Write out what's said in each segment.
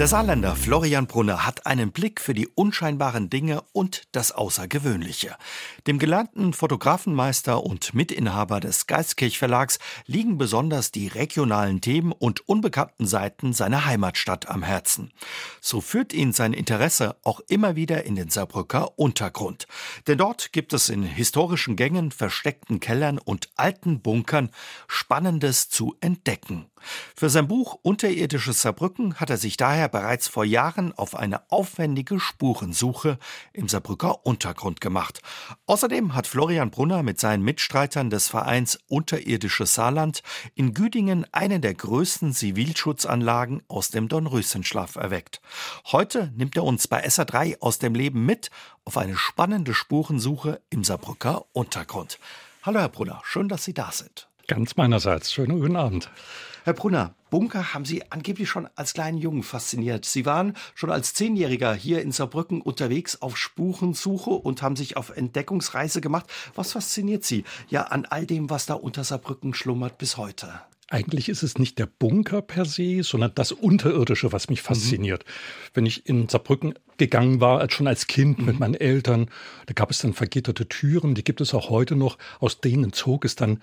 Der Saarländer Florian Brunner hat einen Blick für die unscheinbaren Dinge und das Außergewöhnliche. Dem gelernten Fotografenmeister und Mitinhaber des Geistkirch Verlags liegen besonders die regionalen Themen und unbekannten Seiten seiner Heimatstadt am Herzen. So führt ihn sein Interesse auch immer wieder in den Saarbrücker Untergrund. Denn dort gibt es in historischen Gängen, versteckten Kellern und alten Bunkern Spannendes zu entdecken. Für sein Buch Unterirdisches Saarbrücken hat er sich daher bereits vor Jahren auf eine aufwendige Spurensuche im Saarbrücker Untergrund gemacht. Außerdem hat Florian Brunner mit seinen Mitstreitern des Vereins Unterirdisches Saarland in Güdingen eine der größten Zivilschutzanlagen aus dem Dornröschenschlaf erweckt. Heute nimmt er uns bei SA3 aus dem Leben mit auf eine spannende Spurensuche im Saarbrücker Untergrund. Hallo Herr Brunner, schön, dass Sie da sind. Ganz meinerseits. Schönen guten Abend. Herr Brunner, Bunker haben Sie angeblich schon als kleinen Jungen fasziniert. Sie waren schon als Zehnjähriger hier in Saarbrücken unterwegs auf Spurensuche und haben sich auf Entdeckungsreise gemacht. Was fasziniert Sie ja an all dem, was da unter Saarbrücken schlummert bis heute? Eigentlich ist es nicht der Bunker per se, sondern das Unterirdische, was mich mhm. fasziniert. Mhm. Wenn ich in Saarbrücken gegangen war, als schon als Kind mhm. mit meinen Eltern, da gab es dann vergitterte Türen, die gibt es auch heute noch. Aus denen zog es dann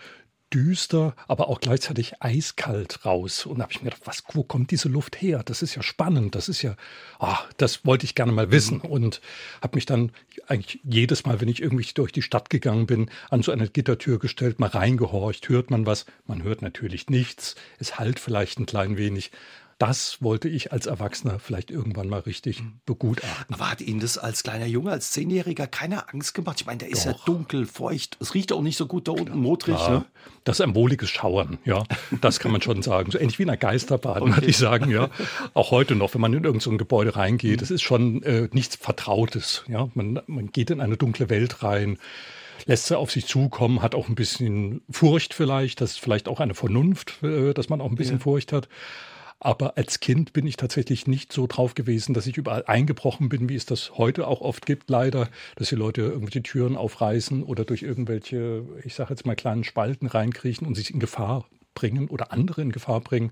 düster, aber auch gleichzeitig eiskalt raus. Und da habe ich mir gedacht, was, wo kommt diese Luft her? Das ist ja spannend, das ist ja, ah, das wollte ich gerne mal wissen. Mhm. Und habe mich dann eigentlich jedes Mal, wenn ich irgendwie durch die Stadt gegangen bin, an so eine Gittertür gestellt, mal reingehorcht, hört man was? Man hört natürlich nichts, es halt vielleicht ein klein wenig das wollte ich als Erwachsener vielleicht irgendwann mal richtig mhm. begutachten. Aber hat Ihnen das als kleiner Junge, als Zehnjähriger keine Angst gemacht? Ich meine, der ist Doch. ja dunkel, feucht. Es riecht auch nicht so gut da unten, modrig. Ja, ne? Das ist ein wohliges Schauern, ja. Das kann man schon sagen. So ähnlich wie in einer Geisterbahn, okay. würde ich sagen, ja. Auch heute noch, wenn man in irgendein so Gebäude reingeht, es mhm. ist schon äh, nichts Vertrautes. Ja, man, man geht in eine dunkle Welt rein lässt sie auf sich zukommen, hat auch ein bisschen Furcht vielleicht, das ist vielleicht auch eine Vernunft, äh, dass man auch ein bisschen ja. Furcht hat. Aber als Kind bin ich tatsächlich nicht so drauf gewesen, dass ich überall eingebrochen bin, wie es das heute auch oft gibt, leider, dass die Leute irgendwelche Türen aufreißen oder durch irgendwelche, ich sage jetzt mal, kleinen Spalten reinkriechen und sich in Gefahr bringen oder andere in Gefahr bringen.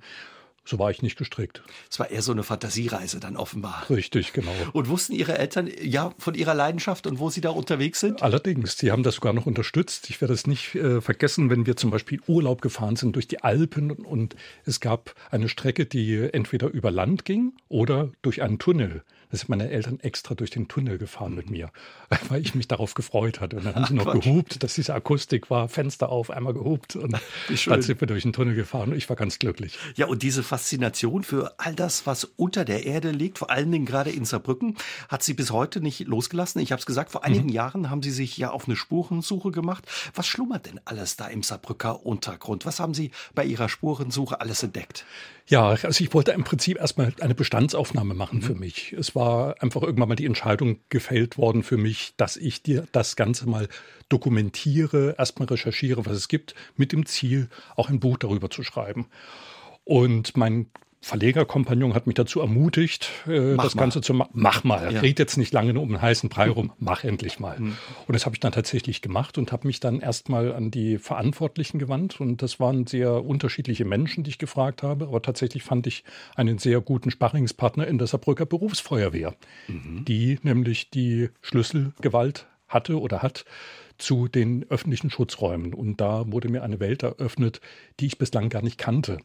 So war ich nicht gestrickt. Es war eher so eine Fantasiereise dann offenbar. Richtig, genau. Und wussten Ihre Eltern ja von Ihrer Leidenschaft und wo Sie da unterwegs sind? Allerdings, sie haben das sogar noch unterstützt. Ich werde es nicht äh, vergessen, wenn wir zum Beispiel Urlaub gefahren sind durch die Alpen und es gab eine Strecke, die entweder über Land ging oder durch einen Tunnel. Da sind meine Eltern extra durch den Tunnel gefahren mit mir, weil ich mich darauf gefreut hatte. Und dann haben sie noch Quatsch. gehupt, dass diese Akustik war, Fenster auf, einmal gehupt und dann sind wir durch den Tunnel gefahren und ich war ganz glücklich. Ja, und diese Faszination für all das, was unter der Erde liegt, vor allen Dingen gerade in Saarbrücken, hat sie bis heute nicht losgelassen. Ich habe es gesagt, vor einigen mhm. Jahren haben sie sich ja auf eine Spurensuche gemacht. Was schlummert denn alles da im Saarbrücker Untergrund? Was haben Sie bei Ihrer Spurensuche alles entdeckt? Ja, also ich wollte im Prinzip erstmal eine Bestandsaufnahme machen mhm. für mich. Es war einfach irgendwann mal die Entscheidung gefällt worden für mich, dass ich dir das Ganze mal dokumentiere, erstmal recherchiere, was es gibt, mit dem Ziel, auch ein Buch darüber zu schreiben. Und mein Verlegerkompagnon hat mich dazu ermutigt, äh, das mal. Ganze zu machen. Mach mal. Ja. Red jetzt nicht lange um einen heißen Brei rum. Mach endlich mal. Mhm. Und das habe ich dann tatsächlich gemacht und habe mich dann erstmal an die Verantwortlichen gewandt. Und das waren sehr unterschiedliche Menschen, die ich gefragt habe. Aber tatsächlich fand ich einen sehr guten Sparringspartner in der Saarbrücker Berufsfeuerwehr, mhm. die nämlich die Schlüsselgewalt hatte oder hat zu den öffentlichen Schutzräumen. Und da wurde mir eine Welt eröffnet, die ich bislang gar nicht kannte.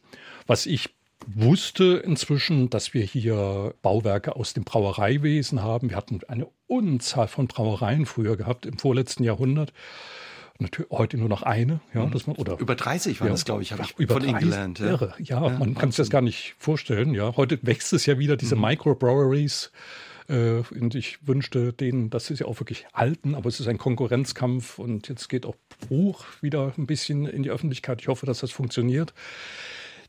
Was ich wusste inzwischen, dass wir hier Bauwerke aus dem Brauereiwesen haben. Wir hatten eine Unzahl von Brauereien früher gehabt im vorletzten Jahrhundert. Natürlich heute nur noch eine, ja, mhm. dass man, oder über 30 war ja, das, glaube ich, habe ich über von Ihnen gelernt. Ja, irre. ja, ja man kann sich das gar nicht vorstellen. Ja, heute wächst es ja wieder diese mhm. Microbreweries. Äh, und ich wünschte denen, dass sie sich auch wirklich halten, aber es ist ein Konkurrenzkampf und jetzt geht auch Buch wieder ein bisschen in die Öffentlichkeit. Ich hoffe, dass das funktioniert.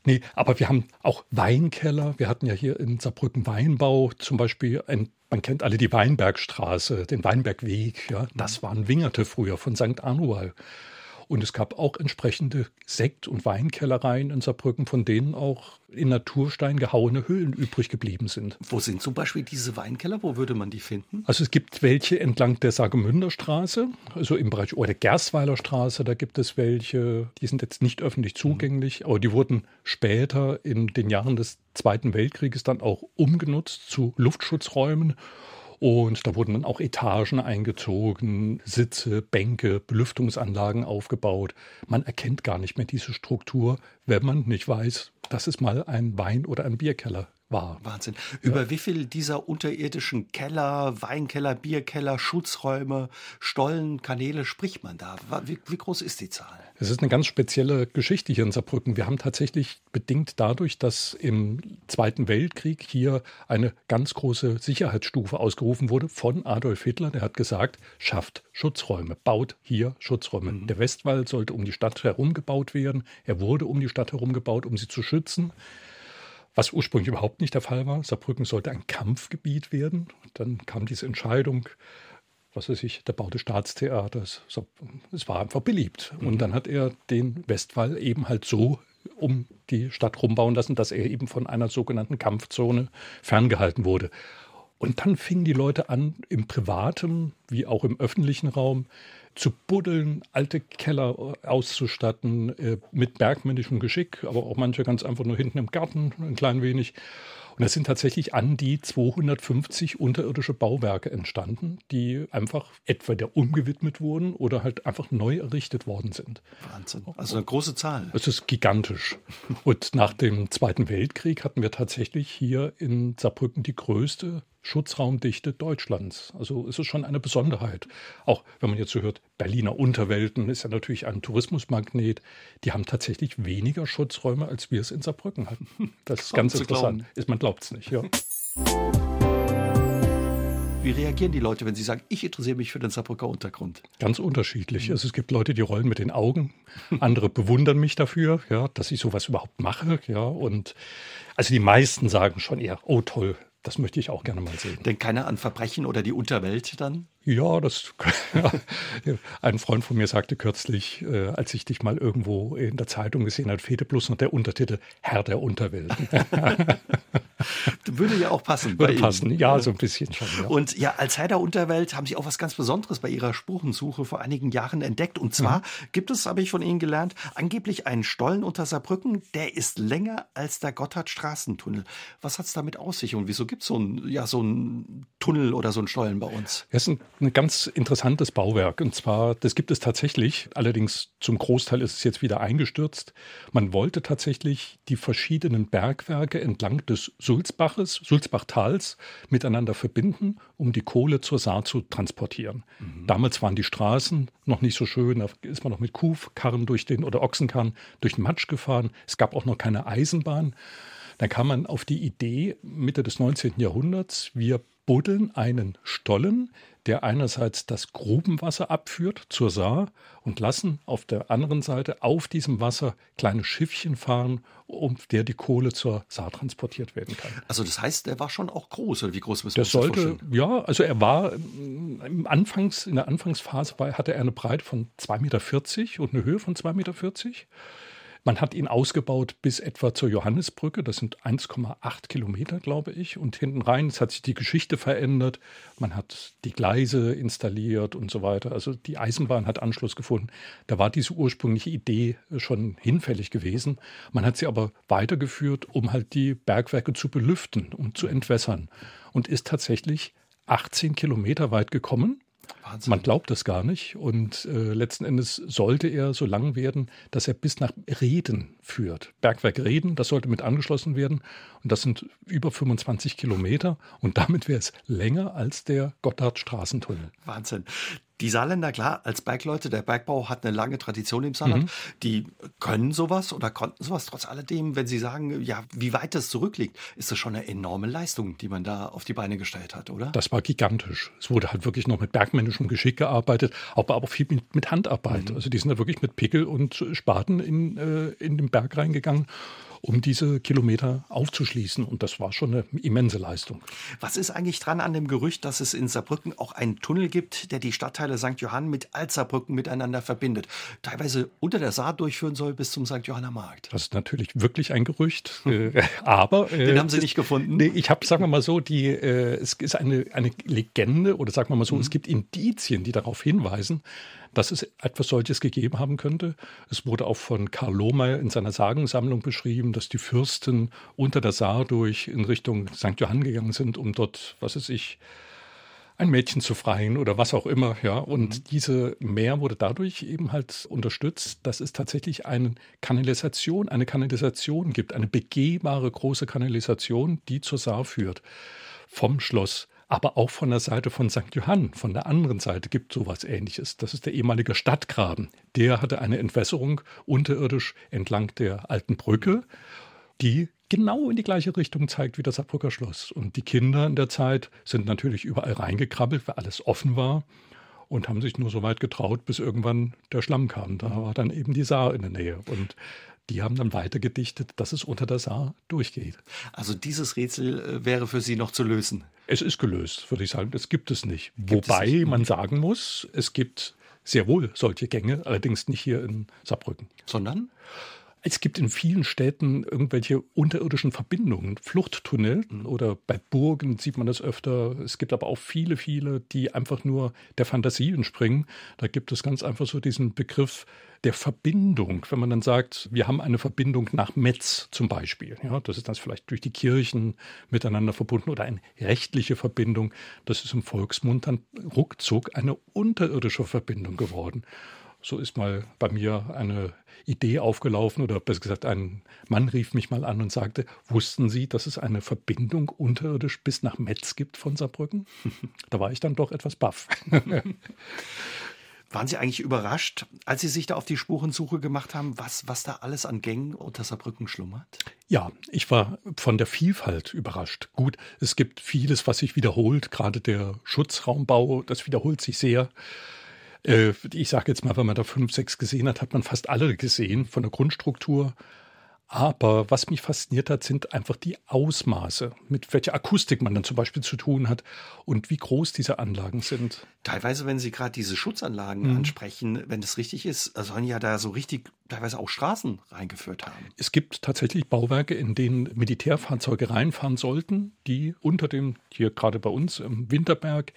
Nee, aber wir haben auch Weinkeller. Wir hatten ja hier in Saarbrücken Weinbau zum Beispiel ein man kennt alle die Weinbergstraße, den Weinbergweg. Ja, das waren Wingerte früher von St. Anual. Und es gab auch entsprechende Sekt- und Weinkellereien in Saarbrücken, von denen auch in Naturstein gehauene Höhlen übrig geblieben sind. Wo sind zum Beispiel diese Weinkeller? Wo würde man die finden? Also es gibt welche entlang der Sagemünder Straße, also im Bereich oder Gerstweiler Straße, da gibt es welche, die sind jetzt nicht öffentlich zugänglich, mhm. aber die wurden später in den Jahren des Zweiten Weltkrieges dann auch umgenutzt zu Luftschutzräumen und da wurden dann auch Etagen eingezogen, Sitze, Bänke, Belüftungsanlagen aufgebaut. Man erkennt gar nicht mehr diese Struktur, wenn man nicht weiß, dass es mal ein Wein- oder ein Bierkeller war. Wahnsinn. Über ja. wie viel dieser unterirdischen Keller, Weinkeller, Bierkeller, Schutzräume, Stollen, Kanäle spricht man da? Wie, wie, groß ist die Zahl? Es ist eine ganz spezielle Geschichte hier in Saarbrücken. Wir haben tatsächlich bedingt dadurch, dass im Zweiten Weltkrieg hier eine ganz große Sicherheitsstufe ausgerufen wurde von Adolf Hitler. Der hat gesagt, schafft Schutzräume, baut hier Schutzräume. Mhm. Der Westwall sollte um die Stadt herum gebaut werden. Er wurde um die Stadt herum gebaut, um sie zu schützen was ursprünglich überhaupt nicht der Fall war. Saarbrücken sollte ein Kampfgebiet werden. Dann kam diese Entscheidung, was weiß ich, der Bau des Staatstheaters. Es war einfach beliebt. Und dann hat er den Westwall eben halt so um die Stadt rumbauen lassen, dass er eben von einer sogenannten Kampfzone ferngehalten wurde. Und dann fingen die Leute an, im privaten wie auch im öffentlichen Raum zu buddeln, alte Keller auszustatten äh, mit bergmännischem Geschick, aber auch manche ganz einfach nur hinten im Garten ein klein wenig. Und es sind tatsächlich an die 250 unterirdische Bauwerke entstanden, die einfach etwa der umgewidmet wurden oder halt einfach neu errichtet worden sind. Wahnsinn. Also eine große Zahl. Es ist gigantisch. Und nach dem Zweiten Weltkrieg hatten wir tatsächlich hier in Saarbrücken die größte Schutzraumdichte Deutschlands. Also es ist schon eine Besonderheit. Auch wenn man jetzt so hört, Berliner Unterwelten ist ja natürlich ein Tourismusmagnet. Die haben tatsächlich weniger Schutzräume, als wir es in Saarbrücken hatten. Das ist ganz interessant. Ist, man glaubt es nicht, ja. Wie reagieren die Leute, wenn sie sagen, ich interessiere mich für den Saarbrücker Untergrund? Ganz unterschiedlich. Also es gibt Leute, die rollen mit den Augen, andere bewundern mich dafür, ja, dass ich sowas überhaupt mache, ja. Und also die meisten sagen schon eher, oh toll, das möchte ich auch gerne mal sehen. Denkt keiner an Verbrechen oder die Unterwelt dann? Ja, das. ein Freund von mir sagte kürzlich, äh, als ich dich mal irgendwo in der Zeitung gesehen habe, fehlte bloß noch der Untertitel Herr der Unterwelt. Würde ja auch passen. Würde passen, Ihnen. ja, so ein bisschen schon. Ja. Und ja, als Herr der Unterwelt haben Sie auch was ganz Besonderes bei Ihrer Spurensuche vor einigen Jahren entdeckt. Und zwar mhm. gibt es, habe ich von Ihnen gelernt, angeblich einen Stollen unter Saarbrücken, der ist länger als der Gotthardstraßentunnel. Was hat es damit aus sich und wieso gibt es so einen ja, so Tunnel oder so einen Stollen bei uns? Das ist ein, ein ganz interessantes Bauwerk. Und zwar, das gibt es tatsächlich, allerdings zum Großteil ist es jetzt wieder eingestürzt. Man wollte tatsächlich die verschiedenen Bergwerke entlang des Sulzbaches, Sulzbachtals miteinander verbinden, um die Kohle zur Saar zu transportieren. Mhm. Damals waren die Straßen noch nicht so schön, da ist man noch mit Kuhkarren durch den oder Ochsenkarren durch den Matsch gefahren. Es gab auch noch keine Eisenbahn. Dann kam man auf die Idee Mitte des 19. Jahrhunderts, wir buddeln einen Stollen, der einerseits das Grubenwasser abführt zur Saar und lassen auf der anderen Seite auf diesem Wasser kleine Schiffchen fahren, um der die Kohle zur Saar transportiert werden kann. Also das heißt, der war schon auch groß, oder wie groß müssen wir das sollte, Ja, also er war im Anfangs, in der Anfangsphase war, hatte er eine Breite von 2,40 Meter und eine Höhe von 2,40 Meter. Man hat ihn ausgebaut bis etwa zur Johannesbrücke. Das sind 1,8 Kilometer, glaube ich. Und hinten rein, hat sich die Geschichte verändert. Man hat die Gleise installiert und so weiter. Also die Eisenbahn hat Anschluss gefunden. Da war diese ursprüngliche Idee schon hinfällig gewesen. Man hat sie aber weitergeführt, um halt die Bergwerke zu belüften und zu entwässern. Und ist tatsächlich 18 Kilometer weit gekommen. Wahnsinn. Man glaubt das gar nicht. Und äh, letzten Endes sollte er so lang werden, dass er bis nach Reden führt. Bergwerk Reden, das sollte mit angeschlossen werden. Und das sind über 25 Kilometer. Und damit wäre es länger als der Gotthardstraßentunnel. Wahnsinn. Die Saarländer, klar, als Bergleute, der Bergbau hat eine lange Tradition im Saarland. Mhm. Die können sowas oder konnten sowas. Trotz alledem, wenn Sie sagen, ja, wie weit das zurückliegt, ist das schon eine enorme Leistung, die man da auf die Beine gestellt hat, oder? Das war gigantisch. Es wurde halt wirklich noch mit bergmännischem Geschick gearbeitet, aber auch viel mit, mit Handarbeit. Mhm. Also die sind da wirklich mit Pickel und Spaten in, äh, in den Berg reingegangen um diese Kilometer aufzuschließen. Und das war schon eine immense Leistung. Was ist eigentlich dran an dem Gerücht, dass es in Saarbrücken auch einen Tunnel gibt, der die Stadtteile St. Johann mit Altsaarbrücken miteinander verbindet? Teilweise unter der Saar durchführen soll bis zum St. Johanner Markt. Das ist natürlich wirklich ein Gerücht. Äh, aber. Äh, Den haben Sie nicht gefunden? Nee, ich habe, sagen wir mal so, die, äh, es ist eine, eine Legende oder sagen wir mal so, mhm. es gibt Indizien, die darauf hinweisen, dass es etwas solches gegeben haben könnte. Es wurde auch von Karl Lohmeier in seiner Sagensammlung beschrieben, dass die Fürsten unter der Saar durch in Richtung St. Johann gegangen sind, um dort, was weiß ich, ein Mädchen zu freien oder was auch immer, ja. Und mhm. diese Meer wurde dadurch eben halt unterstützt, dass es tatsächlich eine Kanalisation, eine Kanalisation gibt, eine begehbare große Kanalisation, die zur Saar führt. Vom Schloss aber auch von der Seite von St. Johann, von der anderen Seite gibt sowas ähnliches. Das ist der ehemalige Stadtgraben. Der hatte eine Entwässerung unterirdisch entlang der alten Brücke, die genau in die gleiche Richtung zeigt wie das Saarbrücker Schloss. Und die Kinder in der Zeit sind natürlich überall reingekrabbelt, weil alles offen war und haben sich nur so weit getraut, bis irgendwann der Schlamm kam. Da war dann eben die Saar in der Nähe. Und die haben dann weiter gedichtet, dass es unter der Saar durchgeht. Also dieses Rätsel äh, wäre für Sie noch zu lösen. Es ist gelöst, würde ich sagen. Das gibt es nicht. Gibt Wobei es nicht. man sagen muss, es gibt sehr wohl solche Gänge, allerdings nicht hier in Saarbrücken. Sondern? Es gibt in vielen Städten irgendwelche unterirdischen Verbindungen, Fluchttunnel oder bei Burgen sieht man das öfter. Es gibt aber auch viele, viele, die einfach nur der Fantasie entspringen. Da gibt es ganz einfach so diesen Begriff der Verbindung. Wenn man dann sagt, wir haben eine Verbindung nach Metz zum Beispiel, ja, das ist dann vielleicht durch die Kirchen miteinander verbunden oder eine rechtliche Verbindung. Das ist im Volksmund dann ruckzuck eine unterirdische Verbindung geworden. So ist mal bei mir eine Idee aufgelaufen oder besser gesagt, ein Mann rief mich mal an und sagte, wussten Sie, dass es eine Verbindung unterirdisch bis nach Metz gibt von Saarbrücken? da war ich dann doch etwas baff. Waren Sie eigentlich überrascht, als Sie sich da auf die Spurensuche gemacht haben, was, was da alles an Gängen unter Saarbrücken schlummert? Ja, ich war von der Vielfalt überrascht. Gut, es gibt vieles, was sich wiederholt, gerade der Schutzraumbau, das wiederholt sich sehr. Äh, ich sage jetzt mal, wenn man da fünf, sechs gesehen hat, hat man fast alle gesehen von der Grundstruktur. Aber was mich fasziniert hat, sind einfach die Ausmaße, mit welcher Akustik man dann zum Beispiel zu tun hat und wie groß diese Anlagen sind. Teilweise, wenn Sie gerade diese Schutzanlagen mhm. ansprechen, wenn das richtig ist, sollen ja da so richtig teilweise auch Straßen reingeführt haben. Es gibt tatsächlich Bauwerke, in denen Militärfahrzeuge reinfahren sollten, die unter dem, hier gerade bei uns im Winterberg,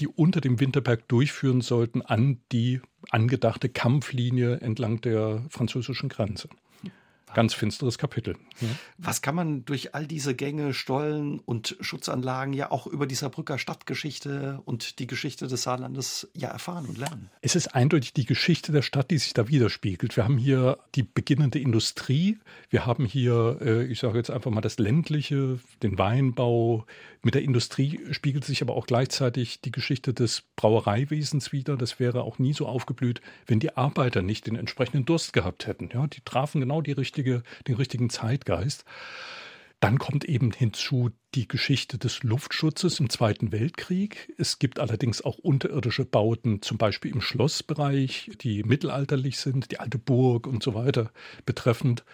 die unter dem Winterberg durchführen sollten an die angedachte Kampflinie entlang der französischen Grenze. Ganz finsteres Kapitel. Ja. Was kann man durch all diese Gänge, Stollen und Schutzanlagen ja auch über die Saarbrücker Stadtgeschichte und die Geschichte des Saarlandes ja erfahren und lernen? Es ist eindeutig die Geschichte der Stadt, die sich da widerspiegelt. Wir haben hier die beginnende Industrie, wir haben hier, äh, ich sage jetzt einfach mal das ländliche, den Weinbau. Mit der Industrie spiegelt sich aber auch gleichzeitig die Geschichte des Brauereiwesens wieder. Das wäre auch nie so aufgeblüht, wenn die Arbeiter nicht den entsprechenden Durst gehabt hätten. Ja, die trafen genau die richtige richtige, den richtigen Zeitgeist. Dann kommt eben hinzu die Geschichte des Luftschutzes im Zweiten Weltkrieg. Es gibt allerdings auch unterirdische Bauten, zum Beispiel im Schlossbereich, die mittelalterlich sind, die alte Burg und so weiter betreffend.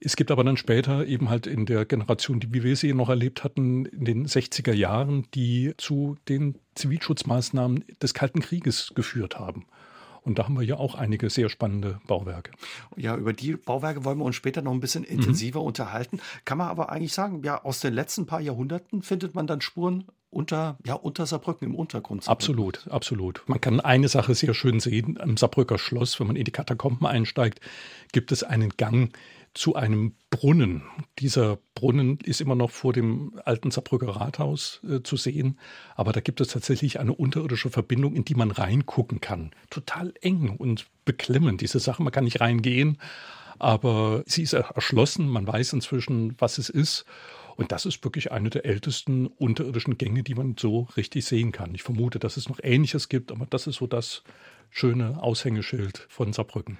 Es gibt aber dann später eben halt in der Generation, die wir sie noch erlebt hatten, in den 60er Jahren, die zu den Zivilschutzmaßnahmen des Kalten Krieges geführt haben. Und da haben wir ja auch einige sehr spannende Bauwerke. Ja, über die Bauwerke wollen wir uns später noch ein bisschen mhm. intensiver mhm. unterhalten. Kann man aber eigentlich sagen, ja, aus den letzten paar Jahrhunderten findet man dann Spuren unter, ja, unter Saarbrücken im Untergrund. Absolut, absolut. Man kann eine Sache sehr schön sehen. Am Saarbrücker Schloss, wenn man in die Katakomben einsteigt, gibt es einen Gang, zu einem Brunnen. Dieser Brunnen ist immer noch vor dem alten Saarbrücker Rathaus äh, zu sehen, aber da gibt es tatsächlich eine unterirdische Verbindung, in die man reingucken kann. Total eng und beklemmend, diese Sache. Man kann nicht reingehen, aber sie ist erschlossen, man weiß inzwischen, was es ist. Und das ist wirklich eine der ältesten unterirdischen Gänge, die man so richtig sehen kann. Ich vermute, dass es noch Ähnliches gibt, aber das ist so das schöne Aushängeschild von Saarbrücken.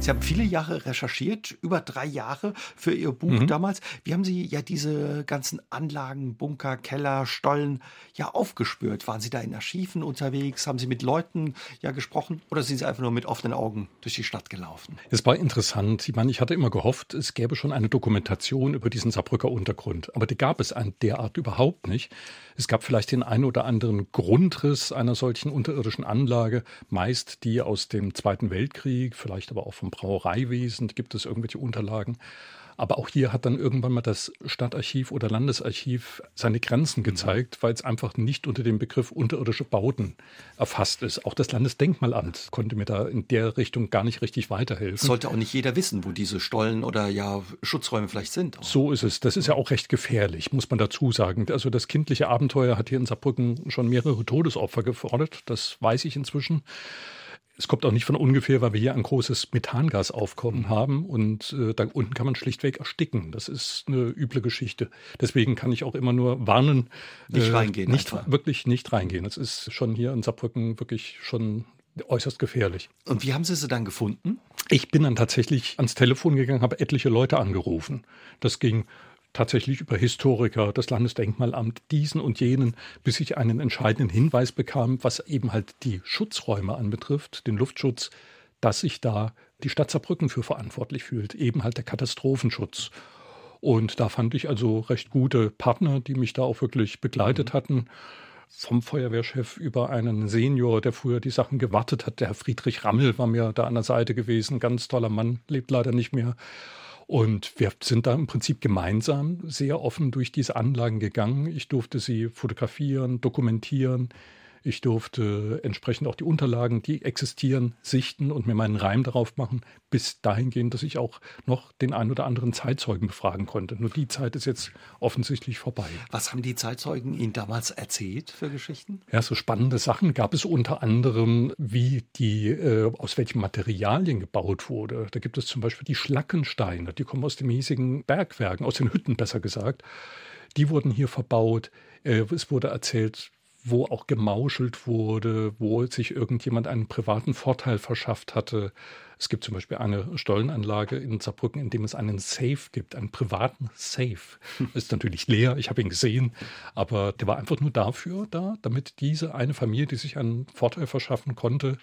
Sie haben viele Jahre recherchiert, über drei Jahre für Ihr Buch mhm. damals. Wie haben Sie ja diese ganzen Anlagen, Bunker, Keller, Stollen ja aufgespürt? Waren Sie da in Archiven unterwegs? Haben Sie mit Leuten ja gesprochen oder sind Sie einfach nur mit offenen Augen durch die Stadt gelaufen? Es war interessant. Ich meine, ich hatte immer gehofft, es gäbe schon eine Dokumentation über diesen Saarbrücker Untergrund. Aber die gab es an der Art überhaupt nicht. Es gab vielleicht den einen oder anderen Grundriss einer solchen unterirdischen Anlage, meist die aus dem Zweiten Weltkrieg, vielleicht aber auch vom Brauereiwesen, gibt es irgendwelche Unterlagen. Aber auch hier hat dann irgendwann mal das Stadtarchiv oder Landesarchiv seine Grenzen gezeigt, weil es einfach nicht unter dem Begriff unterirdische Bauten erfasst ist. Auch das Landesdenkmalamt konnte mir da in der Richtung gar nicht richtig weiterhelfen. Sollte auch nicht jeder wissen, wo diese Stollen oder ja Schutzräume vielleicht sind. So ist es. Das ist ja auch recht gefährlich, muss man dazu sagen. Also das kindliche Abenteuer hat hier in Saarbrücken schon mehrere Todesopfer gefordert. Das weiß ich inzwischen. Es kommt auch nicht von ungefähr, weil wir hier ein großes Methangagaufkommen haben und äh, da unten kann man schlichtweg ersticken. Das ist eine üble Geschichte. Deswegen kann ich auch immer nur warnen, nicht äh, reingehen. Nicht einfach. wirklich nicht reingehen. Das ist schon hier in Saarbrücken wirklich schon äußerst gefährlich. Und wie haben Sie sie dann gefunden? Ich bin dann tatsächlich ans Telefon gegangen, habe etliche Leute angerufen. Das ging tatsächlich über Historiker, das Landesdenkmalamt, diesen und jenen, bis ich einen entscheidenden Hinweis bekam, was eben halt die Schutzräume anbetrifft, den Luftschutz, dass sich da die Stadt Saarbrücken für verantwortlich fühlt, eben halt der Katastrophenschutz. Und da fand ich also recht gute Partner, die mich da auch wirklich begleitet mhm. hatten. Vom Feuerwehrchef über einen Senior, der früher die Sachen gewartet hat. Der Herr Friedrich Rammel war mir da an der Seite gewesen. Ganz toller Mann, lebt leider nicht mehr. Und wir sind da im Prinzip gemeinsam sehr offen durch diese Anlagen gegangen. Ich durfte sie fotografieren, dokumentieren. Ich durfte entsprechend auch die Unterlagen, die existieren, sichten und mir meinen Reim darauf machen, bis dahin gehen, dass ich auch noch den ein oder anderen Zeitzeugen befragen konnte. Nur die Zeit ist jetzt offensichtlich vorbei. Was haben die Zeitzeugen Ihnen damals erzählt für Geschichten? Ja, so spannende Sachen gab es unter anderem, wie die, äh, aus welchen Materialien gebaut wurde. Da gibt es zum Beispiel die Schlackensteine, die kommen aus den hiesigen Bergwerken, aus den Hütten besser gesagt. Die wurden hier verbaut. Äh, es wurde erzählt, wo auch gemauschelt wurde, wo sich irgendjemand einen privaten Vorteil verschafft hatte. Es gibt zum Beispiel eine Stollenanlage in Saarbrücken, in dem es einen Safe gibt, einen privaten Safe. Ist natürlich leer, ich habe ihn gesehen, aber der war einfach nur dafür da, damit diese eine Familie, die sich einen Vorteil verschaffen konnte,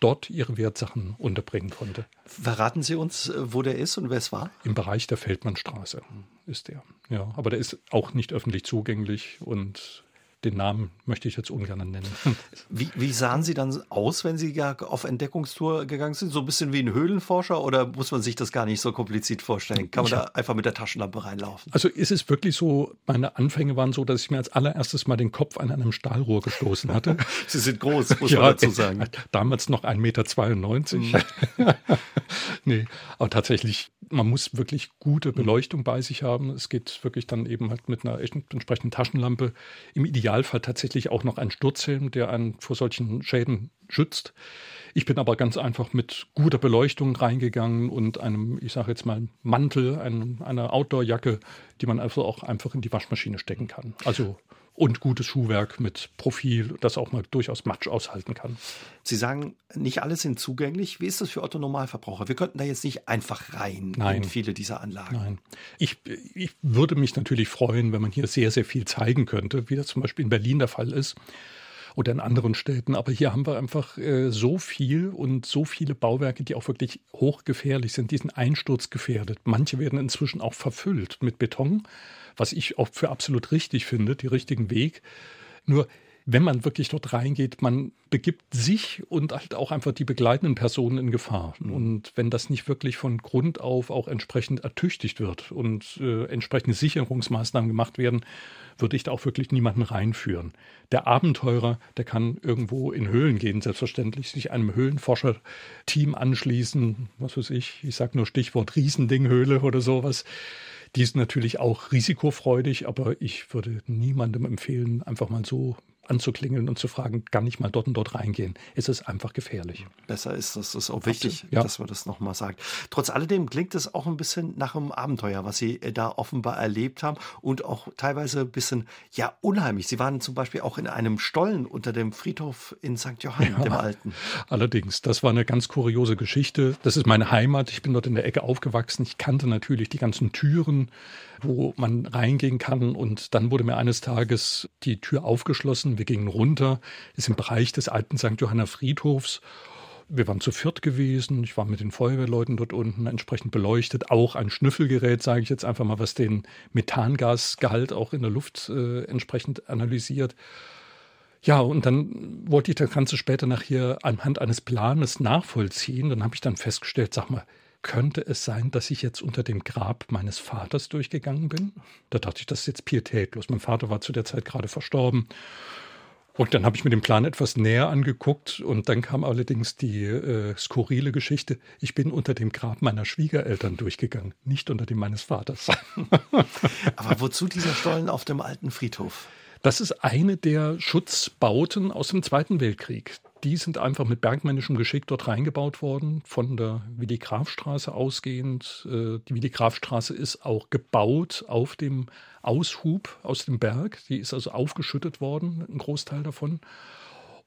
dort ihre Wertsachen unterbringen konnte. Verraten Sie uns, äh, wo der ist und wer es war? Im Bereich der Feldmannstraße ist der. Ja, aber der ist auch nicht öffentlich zugänglich und den Namen möchte ich jetzt ungern nennen. Wie, wie, sahen Sie dann aus, wenn Sie ja auf Entdeckungstour gegangen sind? So ein bisschen wie ein Höhlenforscher oder muss man sich das gar nicht so kompliziert vorstellen? Kann man ja. da einfach mit der Taschenlampe reinlaufen? Also ist es wirklich so, meine Anfänge waren so, dass ich mir als allererstes mal den Kopf an einem Stahlrohr gestoßen hatte. Sie sind groß, muss ja, man dazu sagen. Damals noch 1,92 Meter. Mhm. nee, aber tatsächlich, man muss wirklich gute Beleuchtung bei sich haben. Es geht wirklich dann eben halt mit einer entsprechenden Taschenlampe. Im Ideal Idealfall tatsächlich auch noch ein Sturzhelm, der einen vor solchen Schäden schützt. Ich bin aber ganz einfach mit guter Beleuchtung reingegangen und einem, ich sage jetzt mal, Mantel, einem, einer Outdoor-Jacke, die man einfach auch einfach in die Waschmaschine stecken kann. Also und gutes Schuhwerk mit Profil, das auch mal durchaus Matsch aushalten kann. Sie sagen, nicht alle sind zugänglich. Wie ist das für Otto Normalverbraucher? Wir könnten da jetzt nicht einfach rein Nein. in viele dieser Anlagen. Nein. Ich, ich würde mich natürlich freuen, wenn man hier sehr, sehr viel zeigen könnte, wie das zum Beispiel in Berlin der Fall ist oder in anderen Städten. Aber hier haben wir einfach äh, so viel und so viele Bauwerke, die auch wirklich hochgefährlich sind, die sind einsturzgefährdet. Manche werden inzwischen auch verfüllt mit Beton was ich auch für absolut richtig finde, die richtigen Weg. Nur wenn man wirklich dort reingeht, man begibt sich und halt auch einfach die begleitenden Personen in Gefahr. Mhm. Und wenn das nicht wirklich von Grund auf auch entsprechend ertüchtigt wird und äh, entsprechende Sicherungsmaßnahmen gemacht werden, würde ich da auch wirklich niemanden reinführen. Der Abenteurer, der kann irgendwo in Höhlen gehen, selbstverständlich, sich einem Höhlenforscher-Team anschließen, was weiß ich, ich sage nur Stichwort Riesendinghöhle oder sowas. Die ist natürlich auch risikofreudig, aber ich würde niemandem empfehlen, einfach mal so anzuklingeln und zu fragen, kann ich mal dort und dort reingehen? Es ist einfach gefährlich. Besser ist das, das ist auch wichtig, ja. dass man das nochmal sagt. Trotz alledem klingt es auch ein bisschen nach einem Abenteuer, was Sie äh, da offenbar erlebt haben und auch teilweise ein bisschen, ja, unheimlich. Sie waren zum Beispiel auch in einem Stollen unter dem Friedhof in St. Johann, ja, dem Alten. Allerdings, das war eine ganz kuriose Geschichte. Das ist meine Heimat. Ich bin dort in der Ecke aufgewachsen. Ich kannte natürlich die ganzen Türen, wo man reingehen kann. Und dann wurde mir eines Tages die Tür aufgeschlossen. Wir gingen runter. Ist im Bereich des alten St. Johanna Friedhofs. Wir waren zu viert gewesen. Ich war mit den Feuerwehrleuten dort unten entsprechend beleuchtet. Auch ein Schnüffelgerät, sage ich jetzt einfach mal, was den Methangasgehalt auch in der Luft äh, entsprechend analysiert. Ja, und dann wollte ich das Ganze später nachher anhand eines Planes nachvollziehen. Dann habe ich dann festgestellt, sag mal, könnte es sein, dass ich jetzt unter dem Grab meines Vaters durchgegangen bin? Da dachte ich, das ist jetzt pietätlos. Mein Vater war zu der Zeit gerade verstorben. Und dann habe ich mir den Plan etwas näher angeguckt und dann kam allerdings die äh, skurrile Geschichte, ich bin unter dem Grab meiner Schwiegereltern durchgegangen, nicht unter dem meines Vaters. Aber wozu dieser Stollen auf dem alten Friedhof? Das ist eine der Schutzbauten aus dem Zweiten Weltkrieg. Die sind einfach mit bergmännischem Geschick dort reingebaut worden, von der Willi-Graf-Straße ausgehend. Äh, die Willi-Graf-Straße ist auch gebaut auf dem Aushub aus dem Berg. Die ist also aufgeschüttet worden, ein Großteil davon.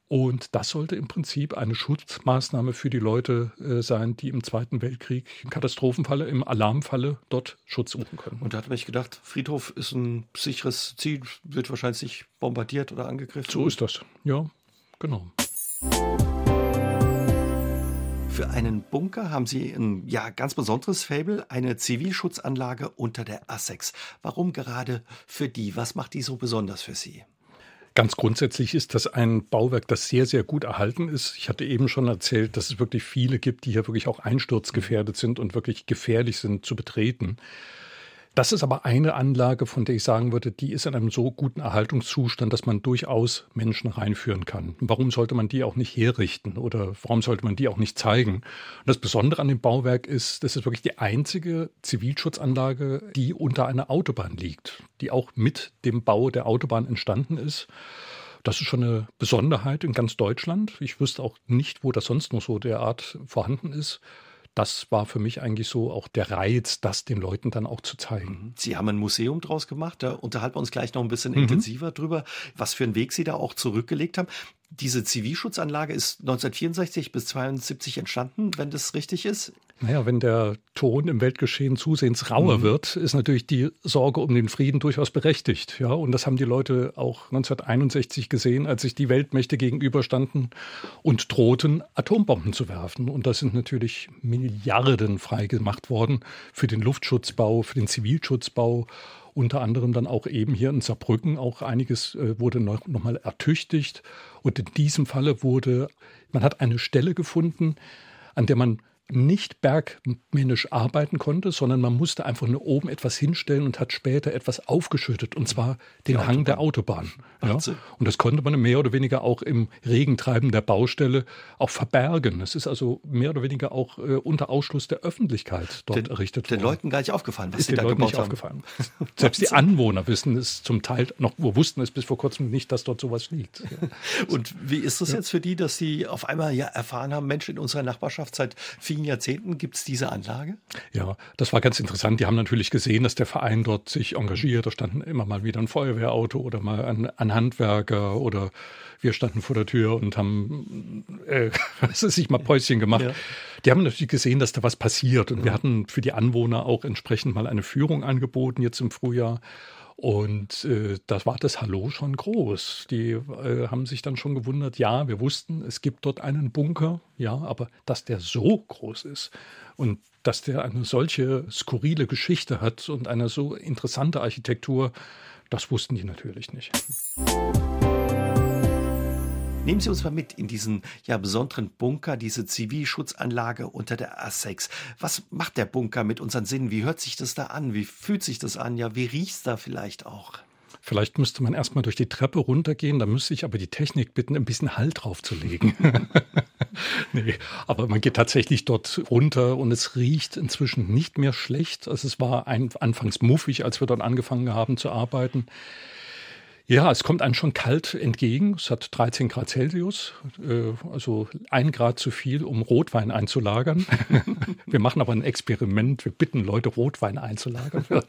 Und das sollte im Prinzip eine Schutzmaßnahme für die Leute äh, sein, die im Zweiten Weltkrieg im Katastrophenfalle, im Alarmfalle dort Schutz suchen können. Und da hat man sich gedacht, Friedhof ist ein sicheres Ziel, wird wahrscheinlich nicht bombardiert oder angegriffen. So ist das, ja, genau. Für einen Bunker haben Sie ein ja, ganz besonderes Fable, eine Zivilschutzanlage unter der Essex. Warum gerade für die? Was macht die so besonders für Sie? Ganz grundsätzlich ist das ein Bauwerk, das sehr, sehr gut erhalten ist. Ich hatte eben schon erzählt, dass es wirklich viele gibt, die hier wirklich auch einsturzgefährdet sind und wirklich gefährlich sind zu betreten. Das ist aber eine Anlage, von der ich sagen würde, die ist in einem so guten Erhaltungszustand, dass man durchaus Menschen reinführen kann. Warum sollte man die auch nicht herrichten oder warum sollte man die auch nicht zeigen? Und das Besondere an dem Bauwerk ist, das ist wirklich die einzige Zivilschutzanlage, die unter einer Autobahn liegt, die auch mit dem Bau der Autobahn entstanden ist. Das ist schon eine Besonderheit in ganz Deutschland. Ich wüsste auch nicht, wo das sonst noch so derart vorhanden ist das war für mich eigentlich so auch der Reiz, das den Leuten dann auch zu zeigen. Mhm. Sie haben ein Museum draus gemacht, da unterhalten wir uns gleich noch ein bisschen mhm. intensiver drüber, was für einen Weg Sie da auch zurückgelegt haben. Diese Zivilschutzanlage ist 1964 bis 1972 entstanden, wenn das richtig ist. Naja, wenn der Ton im Weltgeschehen zusehends rauer mhm. wird, ist natürlich die Sorge um den Frieden durchaus berechtigt. Ja, und das haben die Leute auch 1961 gesehen, als sich die Weltmächte gegenüberstanden und drohten, Atombomben zu werfen. Und da sind natürlich Milliarden freigemacht worden für den Luftschutzbau, für den Zivilschutzbau unter anderem dann auch eben hier in Saarbrücken auch einiges äh, wurde noch, noch mal ertüchtigt. Und in diesem Falle wurde, man hat eine Stelle gefunden, an der man nicht bergmännisch arbeiten konnte, sondern man musste einfach nur oben etwas hinstellen und hat später etwas aufgeschüttet, und zwar den Hang der Autobahn. Ja? Und das konnte man mehr oder weniger auch im Regentreiben der Baustelle auch verbergen. Es ist also mehr oder weniger auch äh, unter Ausschluss der Öffentlichkeit dort den, errichtet worden. Den Leuten gar nicht aufgefallen, was ist sie da Leuten gebaut nicht haben. Aufgefallen. Selbst die Anwohner wissen es zum Teil noch, wussten es bis vor kurzem nicht, dass dort sowas liegt. Ja. Und wie ist es ja. jetzt für die, dass sie auf einmal ja erfahren haben, Mensch, in unserer Nachbarschaft seit vielen vielen Jahrzehnten gibt es diese Anlage? Ja, das war ganz interessant. Die haben natürlich gesehen, dass der Verein dort sich engagiert. Da standen immer mal wieder ein Feuerwehrauto oder mal ein, ein Handwerker oder wir standen vor der Tür und haben äh, sich mal Päuschen gemacht. Ja. Die haben natürlich gesehen, dass da was passiert. Und ja. wir hatten für die Anwohner auch entsprechend mal eine Führung angeboten jetzt im Frühjahr. Und äh, da war das Hallo schon groß. Die äh, haben sich dann schon gewundert, ja, wir wussten, es gibt dort einen Bunker, ja, aber dass der so groß ist und dass der eine solche skurrile Geschichte hat und eine so interessante Architektur, das wussten die natürlich nicht. Nehmen Sie uns mal mit in diesen ja besonderen Bunker, diese Zivilschutzanlage unter der A6. Was macht der Bunker mit unseren Sinnen? Wie hört sich das da an? Wie fühlt sich das an? Ja, wie riecht es da vielleicht auch? Vielleicht müsste man erstmal durch die Treppe runtergehen, da müsste ich aber die Technik bitten, ein bisschen Halt draufzulegen. nee, aber man geht tatsächlich dort runter und es riecht inzwischen nicht mehr schlecht. Also es war ein, anfangs muffig, als wir dort angefangen haben zu arbeiten. Ja, es kommt einem schon kalt entgegen. Es hat 13 Grad Celsius, äh, also ein Grad zu viel, um Rotwein einzulagern. wir machen aber ein Experiment. Wir bitten Leute, Rotwein einzulagern.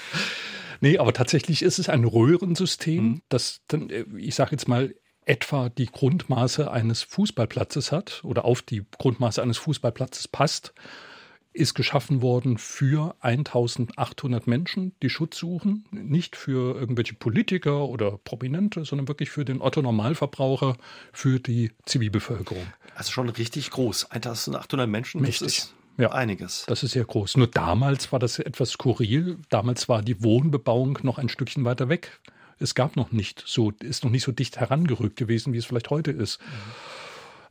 nee, aber tatsächlich ist es ein Röhrensystem, mhm. das dann, äh, ich sage jetzt mal, etwa die Grundmaße eines Fußballplatzes hat oder auf die Grundmaße eines Fußballplatzes passt ist geschaffen worden für 1800 Menschen, die Schutz suchen. Nicht für irgendwelche Politiker oder Prominente, sondern wirklich für den Otto-Normalverbraucher, für die Zivilbevölkerung. Also schon richtig groß. 1800 Menschen, Mächtig. das ist ja, einiges. Das ist sehr groß. Nur damals war das etwas skurril. Damals war die Wohnbebauung noch ein Stückchen weiter weg. Es gab noch nicht so, ist noch nicht so dicht herangerückt gewesen, wie es vielleicht heute ist. Mhm.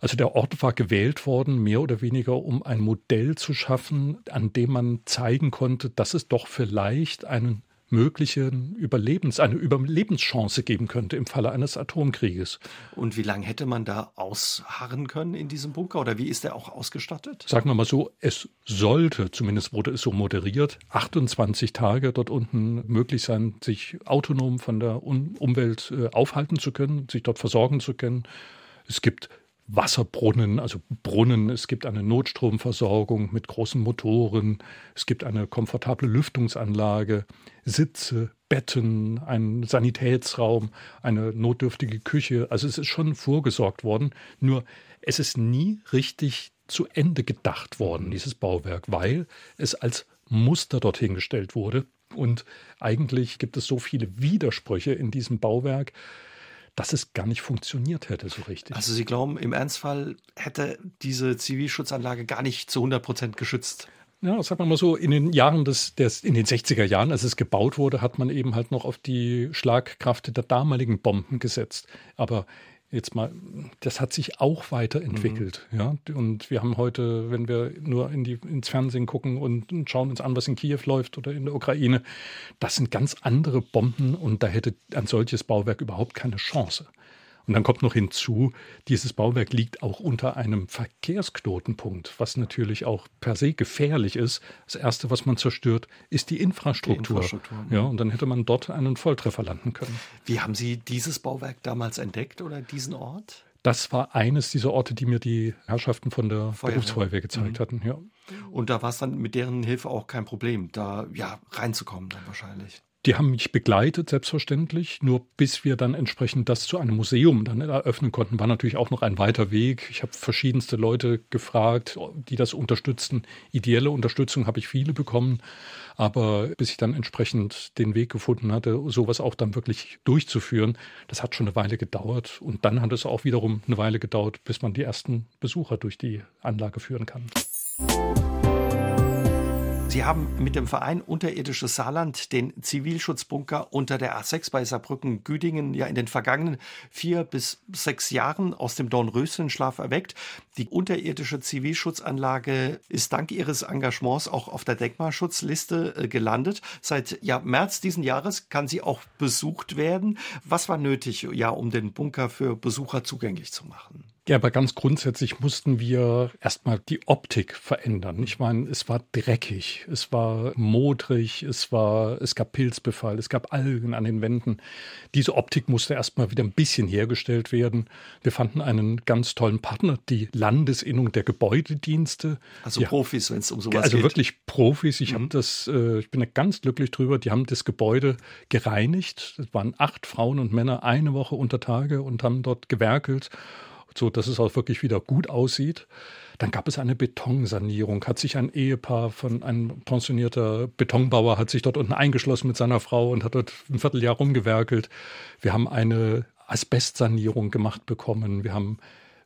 Also der Ort war gewählt worden, mehr oder weniger, um ein Modell zu schaffen, an dem man zeigen konnte, dass es doch vielleicht einen möglichen Überlebens, eine Überlebenschance geben könnte im Falle eines Atomkrieges. Und wie lange hätte man da ausharren können in diesem Bunker oder wie ist der auch ausgestattet? Sagen wir mal so, es sollte, zumindest wurde es so moderiert, 28 Tage dort unten möglich sein, sich autonom von der Umwelt äh, aufhalten zu können, sich dort versorgen zu können. Es gibt Wasserbrunnen, also Brunnen, es gibt eine Notstromversorgung mit großen Motoren, es gibt eine komfortable Lüftungsanlage, Sitze, Betten, ein Sanitätsraum, eine notdürftige Küche. Also es ist schon vorgesorgt worden, nur es ist nie richtig zu Ende gedacht worden, dieses Bauwerk, weil es als Muster dorthin gestellt wurde. Und eigentlich gibt es so viele Widersprüche in diesem Bauwerk, dass es gar nicht funktioniert hätte so richtig. Also Sie glauben, im Ernstfall hätte diese Zivilschutzanlage gar nicht zu 100 Prozent geschützt? Ja, sagen wir mal so, in den Jahren des, des, in den 60er Jahren, als es gebaut wurde, hat man eben halt noch auf die Schlagkraft der damaligen Bomben gesetzt. Aber jetzt mal, das hat sich auch weiterentwickelt. Mhm. Ja? Und wir haben heute, wenn wir nur in die, ins Fernsehen gucken und schauen uns an, was in Kiew läuft oder in der Ukraine, das sind ganz andere Bomben und da hätte ein solches Bauwerk überhaupt keine Chance. Und dann kommt noch hinzu, dieses Bauwerk liegt auch unter einem Verkehrsknotenpunkt, was natürlich auch per se gefährlich ist. Das Erste, was man zerstört, ist die Infrastruktur. Die Infrastruktur ja, und dann hätte man dort einen Volltreffer landen können. Wie haben Sie dieses Bauwerk damals entdeckt oder diesen Ort? Das war eines dieser Orte, die mir die Herrschaften von der Feuerwehr. Berufsfeuerwehr gezeigt mhm. hatten. Ja. Und da war es dann mit deren Hilfe auch kein Problem, da ja reinzukommen dann wahrscheinlich. Die haben mich begleitet, selbstverständlich. Nur bis wir dann entsprechend das zu einem Museum dann eröffnen konnten, war natürlich auch noch ein weiter Weg. Ich habe verschiedenste Leute gefragt, die das unterstützten. Ideelle Unterstützung habe ich viele bekommen. Aber bis ich dann entsprechend den Weg gefunden hatte, sowas auch dann wirklich durchzuführen, das hat schon eine Weile gedauert. Und dann hat es auch wiederum eine Weile gedauert, bis man die ersten Besucher durch die Anlage führen kann. Sie haben mit dem Verein Unterirdisches Saarland den Zivilschutzbunker unter der A6 bei Saarbrücken-Güdingen ja in den vergangenen vier bis sechs Jahren aus dem Dornröschenschlaf erweckt. Die unterirdische Zivilschutzanlage ist dank ihres Engagements auch auf der Denkmalschutzliste äh, gelandet. Seit ja, März diesen Jahres kann sie auch besucht werden. Was war nötig, ja, um den Bunker für Besucher zugänglich zu machen? Ja, aber ganz grundsätzlich mussten wir erstmal die Optik verändern. Ich meine, es war dreckig, es war modrig, es war, es gab Pilzbefall, es gab Algen an den Wänden. Diese Optik musste erstmal wieder ein bisschen hergestellt werden. Wir fanden einen ganz tollen Partner, die Landesinnung der Gebäudedienste. Also ja, Profis, wenn es um sowas also geht. Also wirklich Profis. Ich mhm. habe das, äh, ich bin da ganz glücklich drüber. Die haben das Gebäude gereinigt. Es waren acht Frauen und Männer eine Woche unter Tage und haben dort gewerkelt so dass es auch wirklich wieder gut aussieht. Dann gab es eine Betonsanierung, hat sich ein Ehepaar von einem pensionierter Betonbauer hat sich dort unten eingeschlossen mit seiner Frau und hat dort ein Vierteljahr rumgewerkelt. Wir haben eine Asbestsanierung gemacht bekommen. Wir haben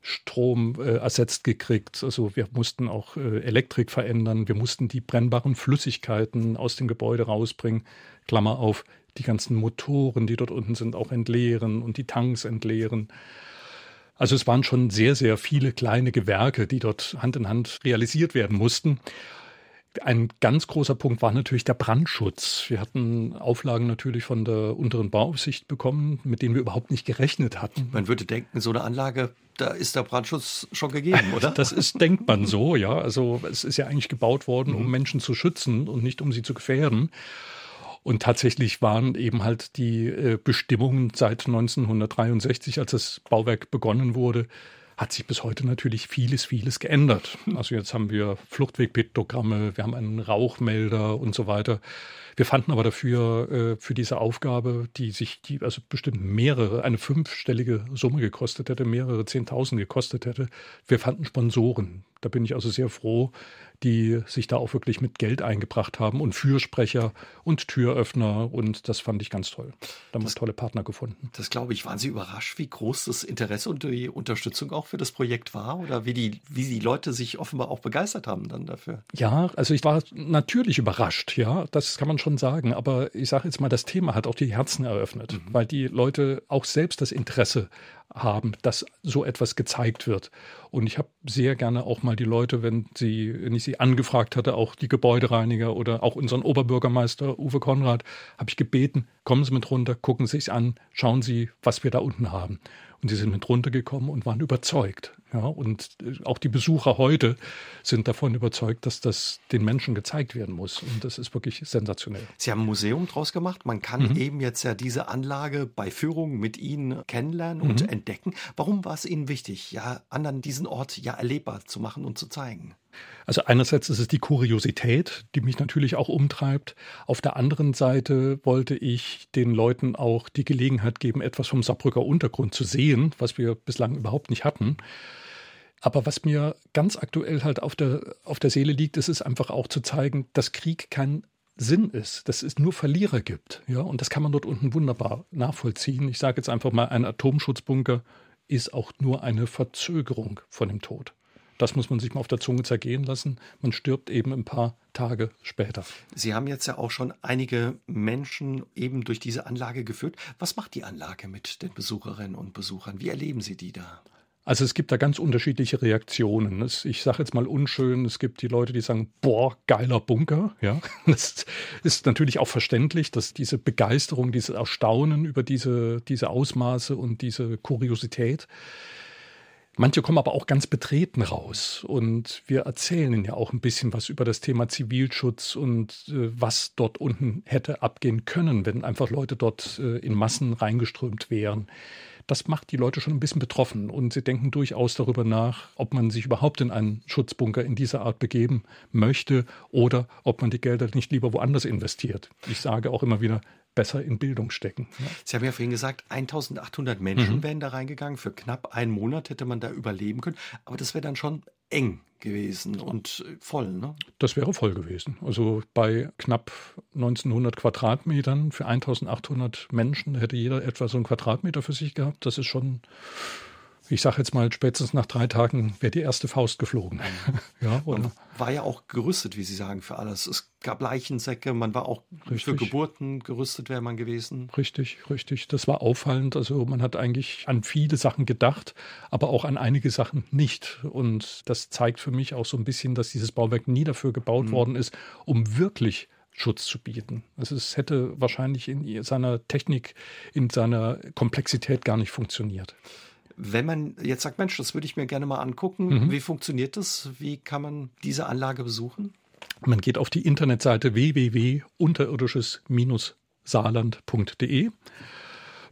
Strom äh, ersetzt gekriegt. Also wir mussten auch äh, Elektrik verändern. Wir mussten die brennbaren Flüssigkeiten aus dem Gebäude rausbringen. Klammer auf, die ganzen Motoren, die dort unten sind, auch entleeren und die Tanks entleeren. Also es waren schon sehr, sehr viele kleine Gewerke, die dort Hand in Hand realisiert werden mussten. Ein ganz großer Punkt war natürlich der Brandschutz. Wir hatten Auflagen natürlich von der unteren Bauaufsicht bekommen, mit denen wir überhaupt nicht gerechnet hatten. Man würde denken, so eine Anlage, da ist der Brandschutz schon gegeben, oder? Das ist, denkt man so, ja. Also es ist ja eigentlich gebaut worden, um mhm. Menschen zu schützen und nicht um sie zu gefährden. Und tatsächlich waren eben halt die äh, Bestimmungen seit 1963, als das Bauwerk begonnen wurde, hat sich bis heute natürlich vieles, vieles geändert. Also jetzt haben wir Fluchtwegpiktogramme, wir haben einen Rauchmelder und so weiter. Wir fanden aber dafür äh, für diese Aufgabe, die sich die also bestimmt mehrere, eine fünfstellige Summe gekostet hätte, mehrere Zehntausend gekostet hätte, wir fanden Sponsoren. Da bin ich also sehr froh, die sich da auch wirklich mit Geld eingebracht haben und Fürsprecher und Türöffner und das fand ich ganz toll. Da haben wir tolle Partner gefunden. Das glaube ich. Waren Sie überrascht, wie groß das Interesse und die Unterstützung auch für das Projekt war oder wie die, wie die Leute sich offenbar auch begeistert haben dann dafür? Ja, also ich war natürlich überrascht, ja, das kann man schon sagen. Aber ich sage jetzt mal, das Thema hat auch die Herzen eröffnet, mhm. weil die Leute auch selbst das Interesse haben, dass so etwas gezeigt wird. Und ich habe sehr gerne auch mal die Leute, wenn sie, wenn ich sie angefragt hatte, auch die Gebäudereiniger oder auch unseren Oberbürgermeister Uwe Konrad, habe ich gebeten, kommen Sie mit runter, gucken Sie sich an, schauen Sie, was wir da unten haben. Und sie sind mit runtergekommen und waren überzeugt. Ja, und äh, auch die Besucher heute sind davon überzeugt, dass das den Menschen gezeigt werden muss. Und das ist wirklich sensationell. Sie haben ein Museum draus gemacht. Man kann mhm. eben jetzt ja diese Anlage bei Führungen mit Ihnen kennenlernen und mhm. entdecken. Warum war es Ihnen wichtig, ja, anderen diesen Ort ja erlebbar zu machen und zu zeigen? Also einerseits ist es die Kuriosität, die mich natürlich auch umtreibt. Auf der anderen Seite wollte ich den Leuten auch die Gelegenheit geben, etwas vom Saarbrücker Untergrund zu sehen, was wir bislang überhaupt nicht hatten. Aber was mir ganz aktuell halt auf der, auf der Seele liegt, ist es einfach auch zu zeigen, dass Krieg kein Sinn ist, dass es nur Verlierer gibt. Ja, und das kann man dort unten wunderbar nachvollziehen. Ich sage jetzt einfach mal, ein Atomschutzbunker ist auch nur eine Verzögerung von dem Tod. Das muss man sich mal auf der Zunge zergehen lassen. Man stirbt eben ein paar Tage später. Sie haben jetzt ja auch schon einige Menschen eben durch diese Anlage geführt. Was macht die Anlage mit den Besucherinnen und Besuchern? Wie erleben Sie die da? Also es gibt da ganz unterschiedliche Reaktionen. Ich sage jetzt mal unschön, es gibt die Leute, die sagen, boah, geiler Bunker. Ja, das ist natürlich auch verständlich, dass diese Begeisterung, dieses Erstaunen über diese, diese Ausmaße und diese Kuriosität, Manche kommen aber auch ganz betreten raus und wir erzählen ihnen ja auch ein bisschen was über das Thema Zivilschutz und äh, was dort unten hätte abgehen können, wenn einfach Leute dort äh, in Massen reingeströmt wären. Das macht die Leute schon ein bisschen betroffen und sie denken durchaus darüber nach, ob man sich überhaupt in einen Schutzbunker in dieser Art begeben möchte oder ob man die Gelder nicht lieber woanders investiert. Ich sage auch immer wieder, besser in Bildung stecken. Ja. Sie haben ja vorhin gesagt, 1800 Menschen mhm. wären da reingegangen. Für knapp einen Monat hätte man da überleben können. Aber das wäre dann schon eng gewesen und voll, ne? Das wäre voll gewesen. Also bei knapp 1900 Quadratmetern für 1800 Menschen hätte jeder etwa so einen Quadratmeter für sich gehabt. Das ist schon ich sage jetzt mal, spätestens nach drei Tagen wäre die erste Faust geflogen. ja, man war ja auch gerüstet, wie Sie sagen, für alles. Es gab Leichensäcke, man war auch richtig. für Geburten gerüstet, wäre man gewesen. Richtig, richtig. Das war auffallend. Also man hat eigentlich an viele Sachen gedacht, aber auch an einige Sachen nicht. Und das zeigt für mich auch so ein bisschen, dass dieses Bauwerk nie dafür gebaut mhm. worden ist, um wirklich Schutz zu bieten. Also es hätte wahrscheinlich in seiner Technik, in seiner Komplexität gar nicht funktioniert. Wenn man jetzt sagt, Mensch, das würde ich mir gerne mal angucken, mhm. wie funktioniert das? Wie kann man diese Anlage besuchen? Man geht auf die Internetseite www.unterirdisches-saarland.de.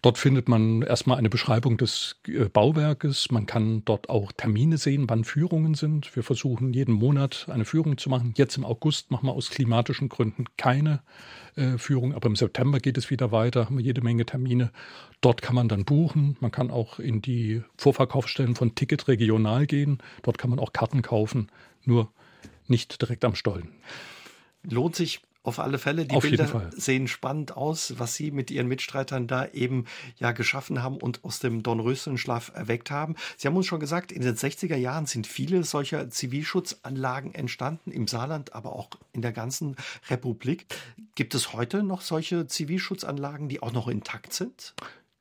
Dort findet man erstmal eine Beschreibung des äh, Bauwerkes. Man kann dort auch Termine sehen, wann Führungen sind. Wir versuchen jeden Monat eine Führung zu machen. Jetzt im August machen wir aus klimatischen Gründen keine äh, Führung, aber im September geht es wieder weiter, haben wir jede Menge Termine. Dort kann man dann buchen. Man kann auch in die Vorverkaufsstellen von Ticket regional gehen. Dort kann man auch Karten kaufen, nur nicht direkt am Stollen. Lohnt sich auf alle Fälle. Die Auf Bilder sehen spannend aus, was Sie mit Ihren Mitstreitern da eben ja geschaffen haben und aus dem Dornröschenschlaf erweckt haben. Sie haben uns schon gesagt, in den 60er Jahren sind viele solcher Zivilschutzanlagen entstanden, im Saarland, aber auch in der ganzen Republik. Gibt es heute noch solche Zivilschutzanlagen, die auch noch intakt sind?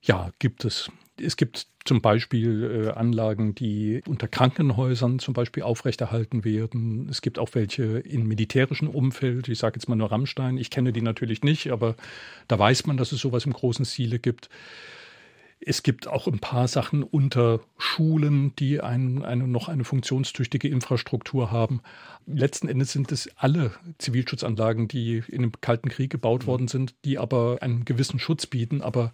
Ja, gibt es. Es gibt zum Beispiel äh, Anlagen, die unter Krankenhäusern zum Beispiel aufrechterhalten werden. Es gibt auch welche im militärischen Umfeld. Ich sage jetzt mal nur Rammstein. Ich kenne die natürlich nicht, aber da weiß man, dass es sowas im großen Stile gibt. Es gibt auch ein paar Sachen unter Schulen, die ein, eine, noch eine funktionstüchtige Infrastruktur haben. Letzten Endes sind es alle Zivilschutzanlagen, die in dem Kalten Krieg gebaut worden sind, die aber einen gewissen Schutz bieten, aber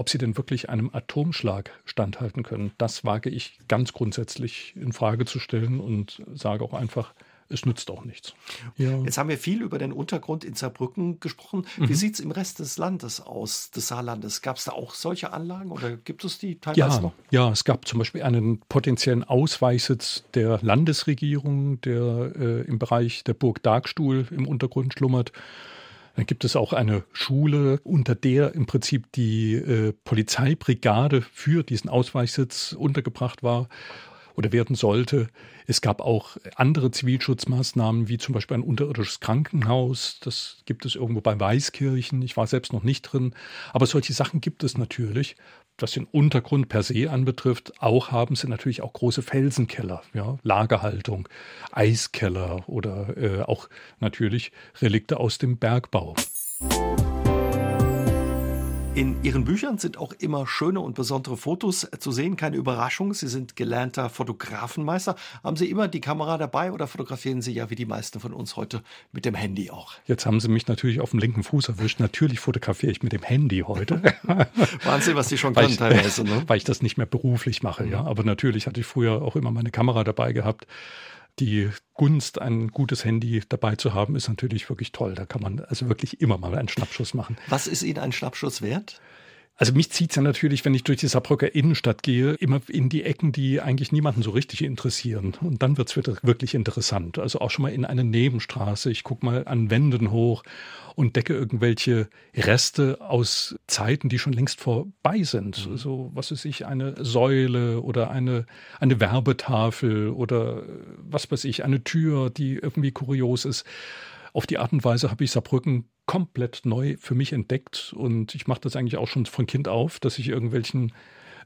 ob sie denn wirklich einem Atomschlag standhalten können, das wage ich ganz grundsätzlich in Frage zu stellen und sage auch einfach, es nützt auch nichts. Ja. Jetzt haben wir viel über den Untergrund in Saarbrücken gesprochen. Wie mhm. sieht es im Rest des Landes aus, des Saarlandes? Gab es da auch solche Anlagen oder gibt es die teilweise ja, noch? Ja, es gab zum Beispiel einen potenziellen Ausweichsitz der Landesregierung, der äh, im Bereich der Burg Darkstuhl im Untergrund schlummert. Dann gibt es auch eine Schule, unter der im Prinzip die äh, Polizeibrigade für diesen Ausweichsitz untergebracht war oder werden sollte. Es gab auch andere Zivilschutzmaßnahmen, wie zum Beispiel ein unterirdisches Krankenhaus. Das gibt es irgendwo bei Weißkirchen. Ich war selbst noch nicht drin. Aber solche Sachen gibt es natürlich. Was den Untergrund per se anbetrifft, auch haben sie natürlich auch große Felsenkeller, ja, Lagerhaltung, Eiskeller oder äh, auch natürlich Relikte aus dem Bergbau. In Ihren Büchern sind auch immer schöne und besondere Fotos zu sehen. Keine Überraschung, Sie sind gelernter Fotografenmeister. Haben Sie immer die Kamera dabei oder fotografieren Sie ja wie die meisten von uns heute mit dem Handy auch? Jetzt haben Sie mich natürlich auf dem linken Fuß erwischt. Natürlich fotografiere ich mit dem Handy heute. Wahnsinn, was Sie schon können teilweise. Ne? Weil ich das nicht mehr beruflich mache, ja. Aber natürlich hatte ich früher auch immer meine Kamera dabei gehabt die Gunst, ein gutes Handy dabei zu haben, ist natürlich wirklich toll. Da kann man also wirklich immer mal einen Schnappschuss machen. Was ist Ihnen ein Schnappschuss wert? Also mich zieht es ja natürlich, wenn ich durch die Saarbrücker Innenstadt gehe, immer in die Ecken, die eigentlich niemanden so richtig interessieren. Und dann wird es wirklich interessant. Also auch schon mal in eine Nebenstraße. Ich gucke mal an Wänden hoch und decke irgendwelche Reste aus Zeiten, die schon längst vorbei sind. Mhm. So, was weiß ich, eine Säule oder eine, eine Werbetafel oder was weiß ich, eine Tür, die irgendwie kurios ist. Auf die Art und Weise habe ich Saarbrücken komplett neu für mich entdeckt und ich mache das eigentlich auch schon von Kind auf, dass ich irgendwelchen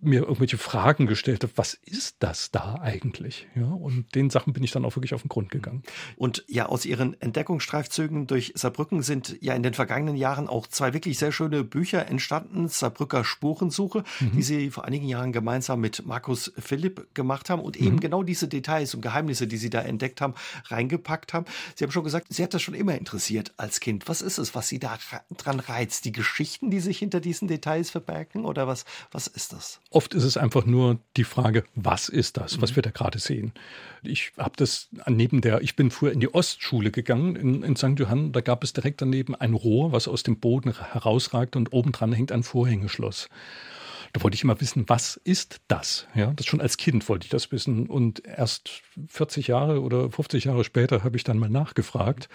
mir irgendwelche Fragen gestellt habe, was ist das da eigentlich? Ja, und den Sachen bin ich dann auch wirklich auf den Grund gegangen. Und ja, aus Ihren Entdeckungsstreifzügen durch Saarbrücken sind ja in den vergangenen Jahren auch zwei wirklich sehr schöne Bücher entstanden. Saarbrücker Spurensuche, mhm. die Sie vor einigen Jahren gemeinsam mit Markus Philipp gemacht haben und eben mhm. genau diese Details und Geheimnisse, die Sie da entdeckt haben, reingepackt haben. Sie haben schon gesagt, Sie hat das schon immer interessiert als Kind. Was ist es, was Sie da dran reizt? Die Geschichten, die sich hinter diesen Details verbergen oder was, was ist das? Oft ist es einfach nur die Frage, was ist das, was mhm. wir da gerade sehen. Ich habe das neben der, ich bin früher in die Ostschule gegangen in, in St. Johann, da gab es direkt daneben ein Rohr, was aus dem Boden herausragte und obendran hängt ein Vorhängeschloss. Da wollte ich immer wissen, was ist das? Ja, das schon als Kind wollte ich das wissen. Und erst 40 Jahre oder 50 Jahre später habe ich dann mal nachgefragt,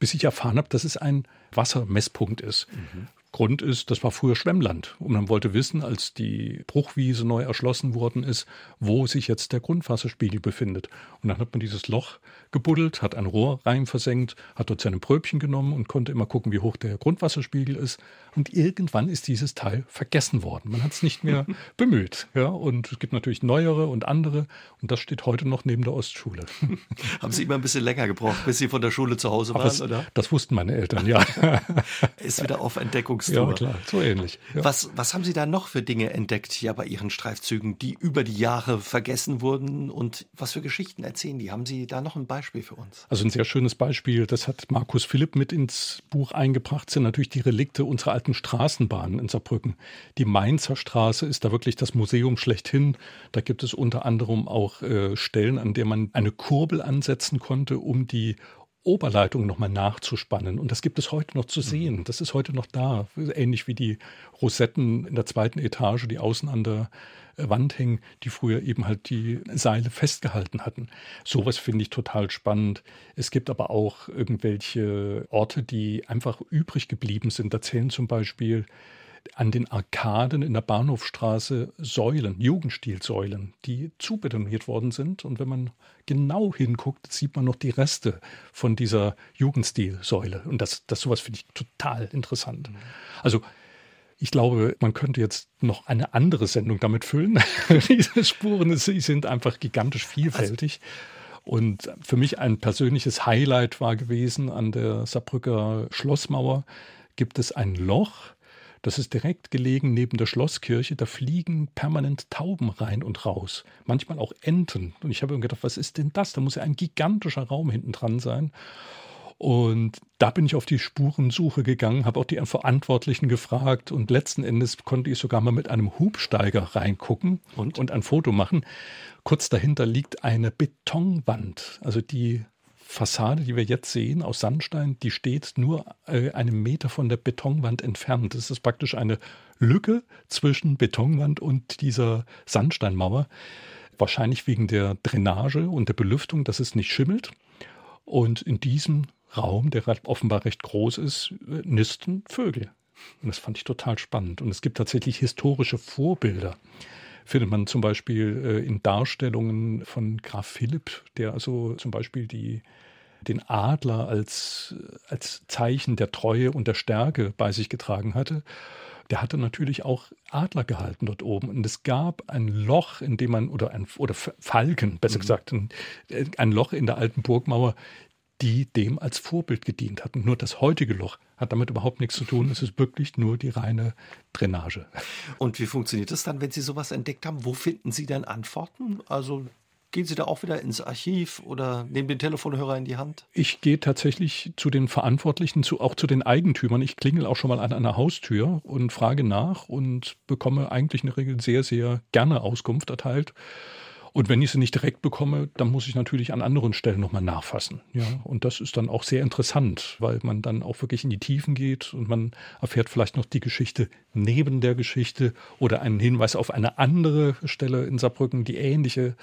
bis ich erfahren habe, dass es ein Wassermesspunkt ist. Mhm. Grund ist, das war früher Schwemmland. Und man wollte wissen, als die Bruchwiese neu erschlossen worden ist, wo sich jetzt der Grundwasserspiegel befindet. Und dann hat man dieses Loch gebuddelt, hat ein Rohr rein versenkt, hat dort seine Pröbchen genommen und konnte immer gucken, wie hoch der Grundwasserspiegel ist. Und irgendwann ist dieses Teil vergessen worden. Man hat es nicht mehr bemüht. Ja, und es gibt natürlich neuere und andere. Und das steht heute noch neben der Ostschule. Haben Sie immer ein bisschen länger gebraucht, bis Sie von der Schule zu Hause waren, das, oder? Das wussten meine Eltern, ja. ist wieder auf Entdeckungstour. Ja, klar, so ähnlich. Ja. Was, was haben Sie da noch für Dinge entdeckt hier bei Ihren Streifzügen, die über die Jahre vergessen wurden? Und was für Geschichten erzählen die? Haben Sie da noch ein Beispiel? Beispiel für uns? Also ein sehr schönes Beispiel, das hat Markus Philipp mit ins Buch eingebracht, sind natürlich die Relikte unserer alten Straßenbahnen in Saarbrücken. Die Mainzer Straße ist da wirklich das Museum schlechthin. Da gibt es unter anderem auch äh, Stellen, an der man eine Kurbel ansetzen konnte, um die Oberleitung nochmal nachzuspannen. Und das gibt es heute noch zu mhm. sehen. Das ist heute noch da. Ähnlich wie die Rosetten in der zweiten Etage, die außen an der Wand hängen, die früher eben halt die Seile festgehalten hatten. Sowas finde ich total spannend. Es gibt aber auch irgendwelche Orte, die einfach übrig geblieben sind. Da zählen zum Beispiel an den Arkaden in der Bahnhofstraße Säulen, Jugendstilsäulen, die zubetoniert worden sind. Und wenn man genau hinguckt, sieht man noch die Reste von dieser Jugendstilsäule. Und das, das sowas finde ich total interessant. Also ich glaube, man könnte jetzt noch eine andere Sendung damit füllen. Diese Spuren sie sind einfach gigantisch vielfältig. Und für mich ein persönliches Highlight war gewesen, an der Saarbrücker Schlossmauer gibt es ein Loch, Das ist direkt gelegen neben der Schlosskirche. Da fliegen permanent Tauben rein und raus. Manchmal auch Enten. Und ich habe mir gedacht, was ist denn das? Da muss ja ein gigantischer Raum hinten dran sein. Und da bin ich auf die Spurensuche gegangen, habe auch die Verantwortlichen gefragt und letzten Endes konnte ich sogar mal mit einem Hubsteiger reingucken und, und ein Foto machen. Kurz dahinter liegt eine Betonwand, also die Fassade, die wir jetzt sehen aus Sandstein, die steht nur äh, einen Meter von der Betonwand entfernt. Das ist praktisch eine Lücke zwischen Betonwand und dieser Sandsteinmauer. Wahrscheinlich wegen der Drainage und der Belüftung, dass es nicht schimmelt. Und in diesem Raum, der offenbar recht groß ist, nisten Vögel. Und das fand ich total spannend. Und es gibt tatsächlich historische Vorbilder findet man zum Beispiel äh, in Darstellungen von Graf Philipp, der also zum Beispiel die, den Adler als, als Zeichen der Treue und der Stärke bei sich getragen hatte. Der hatte natürlich auch Adler gehalten dort oben. Und es gab ein Loch, in dem man, oder ein, oder Falken, besser mhm. gesagt, ein, ein Loch in der alten Burgmauer, die dem als Vorbild gedient hatten. Nur das heutige Loch hat damit überhaupt nichts zu tun. Es ist wirklich nur die reine Drainage. Und wie funktioniert das dann, wenn Sie sowas entdeckt haben? Wo finden Sie denn Antworten? Also Gehen Sie da auch wieder ins Archiv oder nehmen den Telefonhörer in die Hand? Ich gehe tatsächlich zu den Verantwortlichen, zu, auch zu den Eigentümern. Ich klingel auch schon mal an einer Haustür und frage nach und bekomme eigentlich in der Regel sehr, sehr gerne Auskunft erteilt. Und wenn ich sie nicht direkt bekomme, dann muss ich natürlich an anderen Stellen nochmal nachfassen. Ja, und das ist dann auch sehr interessant, weil man dann auch wirklich in die Tiefen geht und man erfährt vielleicht noch die Geschichte neben der Geschichte oder einen Hinweis auf eine andere Stelle in Saarbrücken, die ähnliche,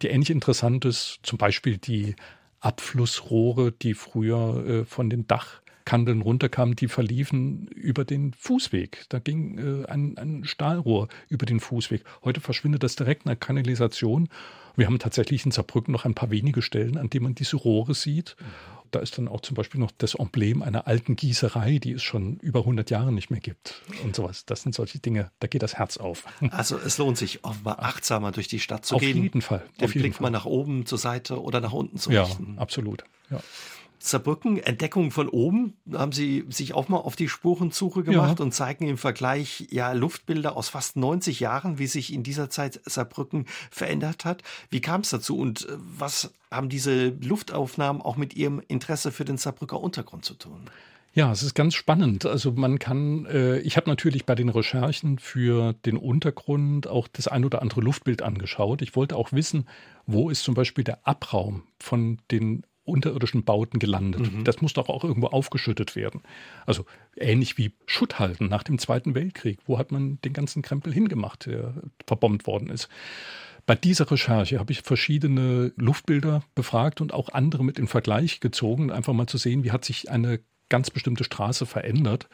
die ähnlich interessant ist. Zum Beispiel die Abflussrohre, die früher äh, von den Dach Kandeln runterkamen, die verliefen über den Fußweg. Da ging äh, ein, ein Stahlrohr über den Fußweg. Heute verschwindet das direkt in der Kanalisation. Wir haben tatsächlich in Saarbrücken noch ein paar wenige Stellen, an denen man diese Rohre sieht. Da ist dann auch zum Beispiel noch das Emblem einer alten Gießerei, die es schon über 100 Jahre nicht mehr gibt und sowas. Das sind solche Dinge, da geht das Herz auf. Also es lohnt sich, offenbar achtsamer durch die Stadt zu auf gehen. Auf jeden Fall. Den auf jeden Blick Fall. mal nach oben, zur Seite oder nach unten zu richten. Ja, absolut. Ja. Saarbrücken, Entdeckung von oben, haben Sie sich auch mal auf die Spurensuche gemacht ja. und zeigen im Vergleich ja Luftbilder aus fast 90 Jahren, wie sich in dieser Zeit Saarbrücken verändert hat. Wie kam es dazu und äh, was haben diese Luftaufnahmen auch mit Ihrem Interesse für den Saarbrücker Untergrund zu tun? Ja, es ist ganz spannend. Also man kann, äh, ich habe natürlich bei den Recherchen für den Untergrund auch das ein oder andere Luftbild angeschaut. Ich wollte auch wissen, wo ist zum Beispiel der Abraum von den unterirdischen Bauten gelandet. Mhm. Das muss doch auch irgendwo aufgeschüttet werden. Also ähnlich wie Schutthalten nach dem Zweiten Weltkrieg. Wo hat man den ganzen Krempel hingemacht, der verbombt worden ist? Bei dieser Recherche habe ich verschiedene Luftbilder befragt und auch andere mit in Vergleich gezogen, einfach mal zu sehen, wie hat sich eine ganz bestimmte Straße verändert.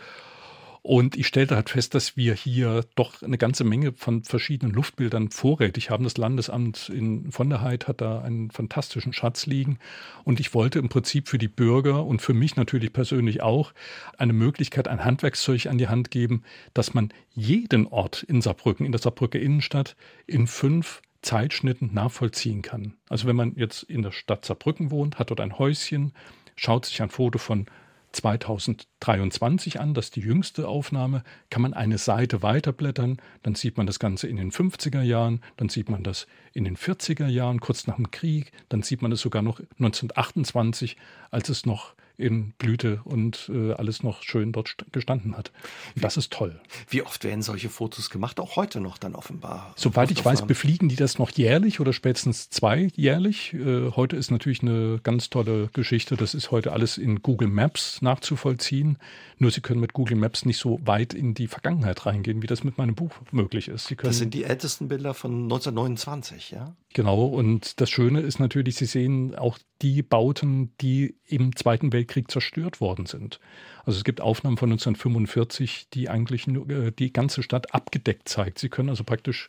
Und ich stellte halt fest, dass wir hier doch eine ganze Menge von verschiedenen Luftbildern vorrätig haben. Das Landesamt in von der Heid hat da einen fantastischen Schatz liegen. Und ich wollte im Prinzip für die Bürger und für mich natürlich persönlich auch eine Möglichkeit, ein Handwerkszeug an die Hand geben, dass man jeden Ort in Saarbrücken, in der Saarbrücker Innenstadt, in fünf Zeitschnitten nachvollziehen kann. Also wenn man jetzt in der Stadt Saarbrücken wohnt, hat dort ein Häuschen, schaut sich ein Foto von 2023 an, das ist die jüngste Aufnahme, kann man eine Seite weiterblättern, dann sieht man das Ganze in den 50er Jahren, dann sieht man das in den 40er Jahren, kurz nach dem Krieg, dann sieht man es sogar noch 1928, als es noch in Blüte und äh, alles noch schön dort gestanden hat. Das ist toll. Wie oft werden solche Fotos gemacht? Auch heute noch dann offenbar. Soweit ich weiß, befliegen die das noch jährlich oder spätestens zweijährlich. Äh, heute ist natürlich eine ganz tolle Geschichte. Das ist heute alles in Google Maps nachzuvollziehen. Nur Sie können mit Google Maps nicht so weit in die Vergangenheit reingehen, wie das mit meinem Buch möglich ist. Das sind die ältesten Bilder von 1929, ja? Genau. Und das Schöne ist natürlich, Sie sehen auch die Bauten, die im Zweiten Weltkrieg zerstört worden sind. Also es gibt Aufnahmen von 1945, die eigentlich äh, die ganze Stadt abgedeckt zeigt. Sie können also praktisch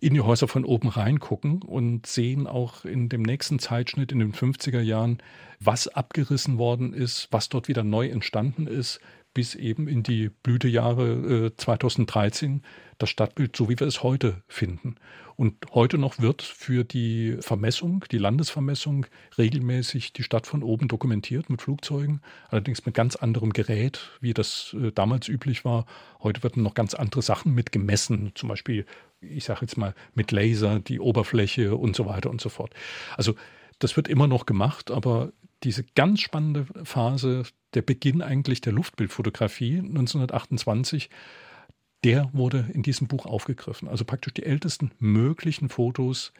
in die Häuser von oben reingucken und sehen auch in dem nächsten Zeitschnitt in den 50er Jahren, was abgerissen worden ist, was dort wieder neu entstanden ist, bis eben in die Blütejahre äh, 2013 das Stadtbild, so wie wir es heute finden. Und heute noch wird für die Vermessung, die Landesvermessung, regelmäßig die Stadt von oben dokumentiert mit Flugzeugen, allerdings mit ganz anderem Gerät, wie das äh, damals üblich war. Heute werden noch ganz andere Sachen mit gemessen, zum Beispiel, ich sage jetzt mal, mit Laser, die Oberfläche und so weiter und so fort. Also das wird immer noch gemacht, aber diese ganz spannende Phase, der Beginn eigentlich der Luftbildfotografie 1928, der wurde in diesem Buch aufgegriffen. Also praktisch die ältesten möglichen Fotos,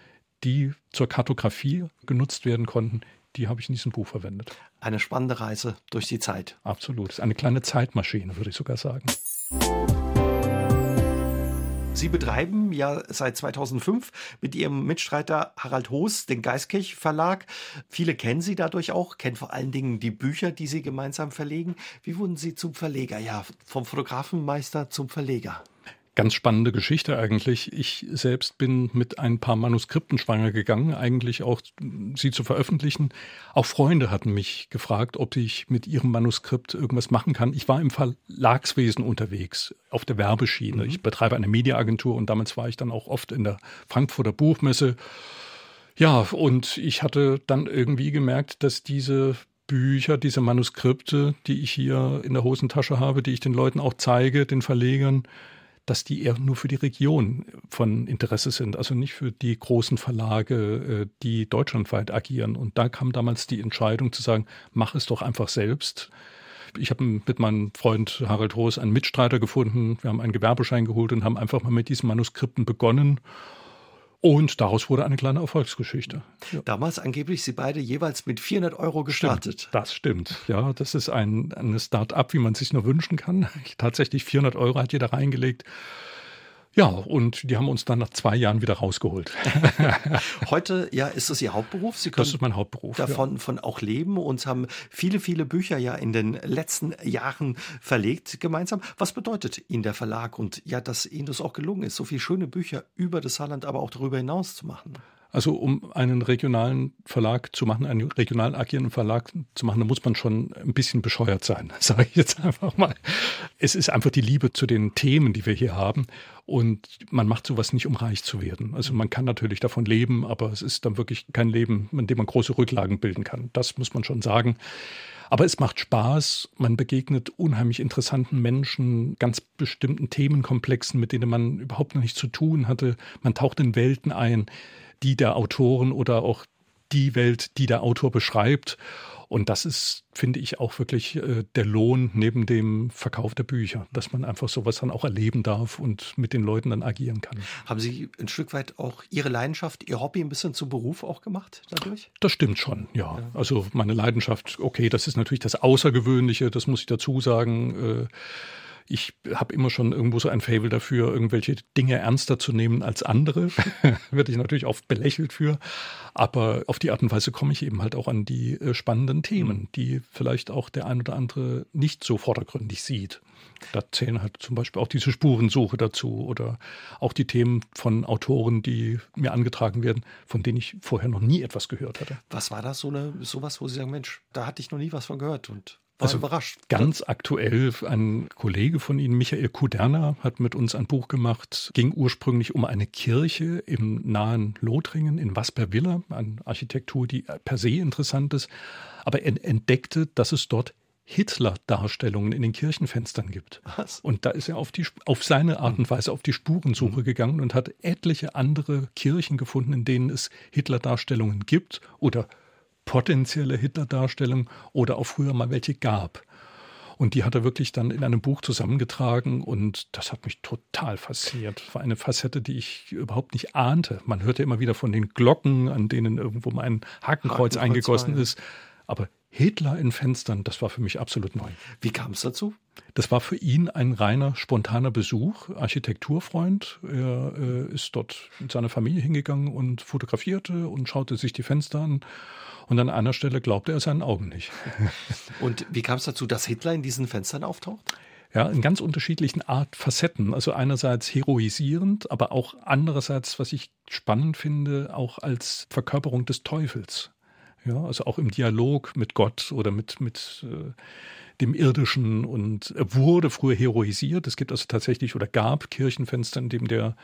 die zur Kartografie genutzt werden konnten, die habe ich in diesem Buch verwendet. Eine spannende Reise durch die Zeit. Absolut. Es ist eine kleine Zeitmaschine, würde ich sogar sagen. Sie betreiben ja seit 2005 mit Ihrem Mitstreiter Harald Hoos den Geiskirch Verlag. Viele kennen Sie dadurch auch, kennen vor allen Dingen die Bücher, die Sie gemeinsam verlegen. Wie wurden Sie zum Verleger? Ja, vom Fotografenmeister zum Verleger. Ganz spannende Geschichte eigentlich. Ich selbst bin mit ein paar Manuskripten schwanger gegangen, eigentlich auch sie zu veröffentlichen. Auch Freunde hatten mich gefragt, ob ich mit ihrem Manuskript irgendwas machen kann. Ich war im Verlagswesen unterwegs, auf der Werbeschiene. Mhm. Ich betreibe eine Mediaagentur und damals war ich dann auch oft in der Frankfurter Buchmesse. Ja, und ich hatte dann irgendwie gemerkt, dass diese Bücher, diese Manuskripte, die ich hier in der Hosentasche habe, die ich den Leuten auch zeige, den Verlegern, dass die eher nur für die Region von Interesse sind, also nicht für die großen Verlage, äh, die deutschlandweit agieren. Und da kam damals die Entscheidung zu sagen, mach es doch einfach selbst. Ich habe mit meinem Freund Harald Roos einen Mitstreiter gefunden. Wir haben einen Gewerbeschein geholt und haben einfach mal mit diesen Manuskripten begonnen und daraus wurde eine kleine Erfolgsgeschichte. Ja. Damals angeblich Sie beide jeweils mit 400 Euro gestartet. Stimmt, das stimmt. Ja, das ist ein, eine Start-up, wie man sich nur wünschen kann. Tatsächlich 400 Euro hat jeder reingelegt. Ja, und die haben uns dann nach zwei Jahren wieder rausgeholt. Heute ja ist das Ihr Hauptberuf. Sie können das ist mein Hauptberuf. Davon ja. von auch leben und haben viele, viele Bücher ja in den letzten Jahren verlegt gemeinsam. Was bedeutet Ihnen der Verlag und ja, dass Ihnen das auch gelungen ist, so viele schöne Bücher über das Saarland, aber auch darüber hinaus zu machen? Also um einen regionalen Verlag zu machen, einen regional agierenden Verlag zu machen, da muss man schon ein bisschen bescheuert sein, sage ich jetzt einfach mal. Es ist einfach die Liebe zu den Themen, die wir hier haben. Und man macht sowas nicht, um reich zu werden. Also man kann natürlich davon leben, aber es ist dann wirklich kein Leben, in dem man große Rücklagen bilden kann. Das muss man schon sagen. Aber es macht Spaß, man begegnet unheimlich interessanten Menschen, ganz bestimmten Themenkomplexen, mit denen man überhaupt noch nichts zu tun hatte. Man taucht in Welten ein, die der Autoren oder auch die Welt, die der Autor beschreibt. Und das ist, finde ich, auch wirklich äh, der Lohn neben dem Verkauf der Bücher, dass man einfach sowas dann auch erleben darf und mit den Leuten dann agieren kann. Haben Sie ein Stück weit auch Ihre Leidenschaft, Ihr Hobby ein bisschen zum Beruf auch gemacht dadurch? Das stimmt schon, ja. ja. Also meine Leidenschaft, okay, das ist natürlich das Außergewöhnliche, das muss ich dazu sagen. Äh, ich habe immer schon irgendwo so ein Fable dafür, irgendwelche Dinge ernster zu nehmen als andere. Werde ich natürlich oft belächelt für. Aber auf die Art und Weise komme ich eben halt auch an die äh, spannenden Themen, die vielleicht auch der ein oder andere nicht so vordergründig sieht. Da zählen halt zum Beispiel auch diese Spurensuche dazu oder auch die Themen von Autoren, die mir angetragen werden, von denen ich vorher noch nie etwas gehört hatte. Was war das so eine sowas, wo Sie sagen, Mensch, da hatte ich noch nie was von gehört und war also überrascht. Ganz aktuell, ein Kollege von Ihnen, Michael Kuderner, hat mit uns ein Buch gemacht, ging ursprünglich um eine Kirche im nahen Lothringen in Waspervilla, eine Architektur, die per se interessant ist, aber er entdeckte, dass es dort Hitler-Darstellungen in den Kirchenfenstern gibt. Was? Und da ist er auf, die, auf seine Art und Weise auf die Spurensuche mhm. gegangen und hat etliche andere Kirchen gefunden, in denen es Hitler-Darstellungen gibt oder potenzielle Hitler-Darstellung oder auch früher mal welche gab. Und die hat er wirklich dann in einem Buch zusammengetragen und das hat mich total fasziniert. War eine Facette, die ich überhaupt nicht ahnte. Man hörte immer wieder von den Glocken, an denen irgendwo mal ein Hakenkreuz, Hakenkreuz eingegossen war, ist. Aber Hitler in Fenstern, das war für mich absolut neu. Wie kam es dazu? Das war für ihn ein reiner, spontaner Besuch, Architekturfreund. Er äh, ist dort mit seiner Familie hingegangen und fotografierte und schaute sich die Fenster an und an einer Stelle glaubte er seinen Augen nicht. Und wie kam es dazu, dass Hitler in diesen Fenstern auftaucht? Ja, in ganz unterschiedlichen Art Facetten. Also einerseits heroisierend, aber auch andererseits, was ich spannend finde, auch als Verkörperung des Teufels. Ja, also auch im Dialog mit Gott oder mit, mit äh, dem Irdischen und wurde früher heroisiert. Es gibt also tatsächlich oder gab Kirchenfenster, in dem der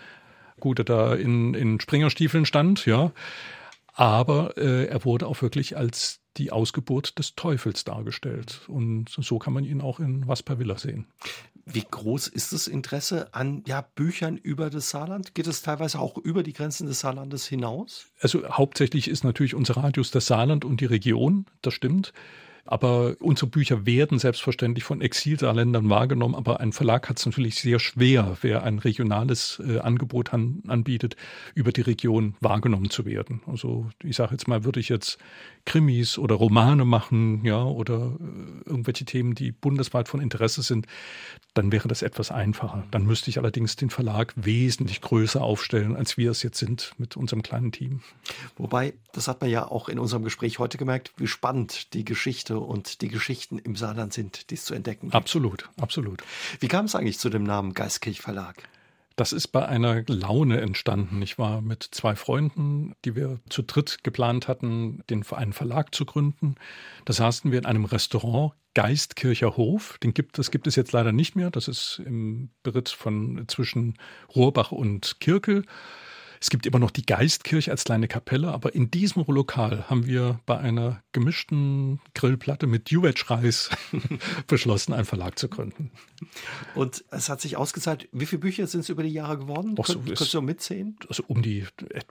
Gute da in, in Springerstiefeln stand, ja. Aber äh, er wurde auch wirklich als die Ausgeburt des Teufels dargestellt. Und so kann man ihn auch in Villa sehen. Wie groß ist das Interesse an ja, Büchern über das Saarland? Geht es teilweise auch über die Grenzen des Saarlandes hinaus? Also hauptsächlich ist natürlich unser Radius das Saarland und die Region, das stimmt. Aber unsere Bücher werden selbstverständlich von Exilsaarländern wahrgenommen, aber ein Verlag hat es natürlich sehr schwer, wer ein regionales äh, Angebot an, anbietet, über die Region wahrgenommen zu werden. Also ich sage jetzt mal, würde ich jetzt Krimis oder Romane machen, ja, oder äh, irgendwelche Themen, die bundesweit von Interesse sind, dann wäre das etwas einfacher. Dann müsste ich allerdings den Verlag wesentlich größer aufstellen, als wir es jetzt sind mit unserem kleinen Team. Wobei, das hat man ja auch in unserem Gespräch heute gemerkt, wie spannend die Geschichte und die Geschichten im Saarland sind, die es zu entdecken gibt. Absolut, absolut. Wie kam es eigentlich zu dem Namen Geistkirch Verlag? Das ist bei einer Laune entstanden. Ich war mit zwei Freunden, die wir zu dritt geplant hatten, den einen Verlag zu gründen. Da saßen wir in einem Restaurant, Geistkircher Hof. Den gibt, das gibt es jetzt leider nicht mehr. Das ist im Beritt von zwischen Rohrbach und Kirkel. Es gibt immer noch die Geistkirche als kleine Kapelle, aber in diesem Lokal haben wir bei einer gemischten Grillplatte mit Juwetsch-Reis beschlossen, einen Verlag zu gründen. Und es hat sich ausgezahlt. Wie viele Bücher sind es über die Jahre geworden? so, Kön Könntest du mitzählen? Also um die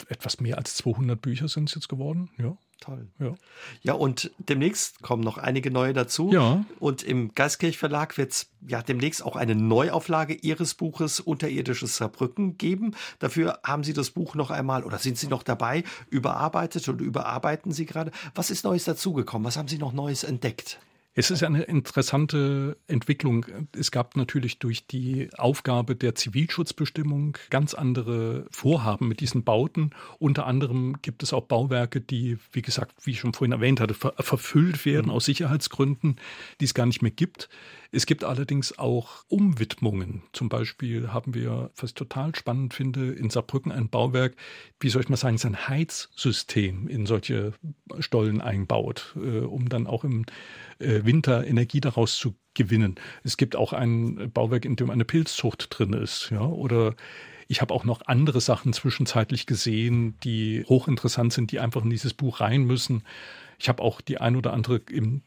etwas mehr als 200 Bücher sind es jetzt geworden, ja. Toll. Ja. ja, und demnächst kommen noch einige neue dazu. Ja. Und im Geistkirch Verlag wird es ja demnächst auch eine Neuauflage Ihres Buches Unterirdisches Saarbrücken geben. Dafür haben Sie das Buch noch einmal oder sind Sie noch dabei, überarbeitet und überarbeiten Sie gerade. Was ist Neues dazugekommen? Was haben Sie noch Neues entdeckt? Es ist eine interessante Entwicklung. Es gab natürlich durch die Aufgabe der Zivilschutzbestimmung ganz andere Vorhaben mit diesen Bauten. Unter anderem gibt es auch Bauwerke, die, wie gesagt, wie ich schon vorhin erwähnt hatte, ver verfüllt werden mhm. aus Sicherheitsgründen, die es gar nicht mehr gibt. Es gibt allerdings auch Umwidmungen. Zum Beispiel haben wir, was ich total spannend finde, in Saarbrücken ein Bauwerk, wie soll ich mal sagen, sein Heizsystem in solche Stollen einbaut, äh, um dann auch im äh, Winter Energie daraus zu gewinnen. Es gibt auch ein Bauwerk, in dem eine Pilzzucht drin ist, ja, oder ich habe auch noch andere Sachen zwischenzeitlich gesehen, die hochinteressant sind, die einfach in dieses Buch rein müssen. Ich habe auch die ein oder andere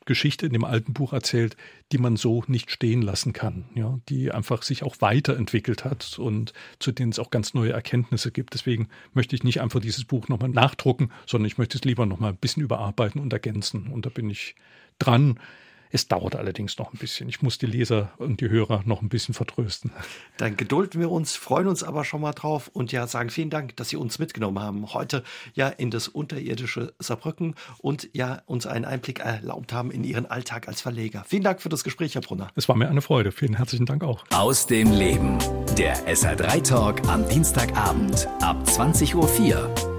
Geschichte in dem alten Buch erzählt, die man so nicht stehen lassen kann, ja, die einfach sich auch weiterentwickelt hat und zu denen es auch ganz neue Erkenntnisse gibt. Deswegen möchte ich nicht einfach dieses Buch nochmal nachdrucken, sondern ich möchte es lieber nochmal ein bisschen überarbeiten und ergänzen. Und da bin ich dran. Es dauert allerdings noch ein bisschen. Ich muss die Leser und die Hörer noch ein bisschen vertrösten. Dann gedulden wir uns, freuen uns aber schon mal drauf und ja, sagen vielen Dank, dass Sie uns mitgenommen haben. Heute ja in das unterirdische Saarbrücken und ja uns einen Einblick erlaubt haben in Ihren Alltag als Verleger. Vielen Dank für das Gespräch, Herr Brunner. Es war mir eine Freude. Vielen herzlichen Dank auch. Aus dem Leben. Der SR3 Talk am Dienstagabend ab 20.04 Uhr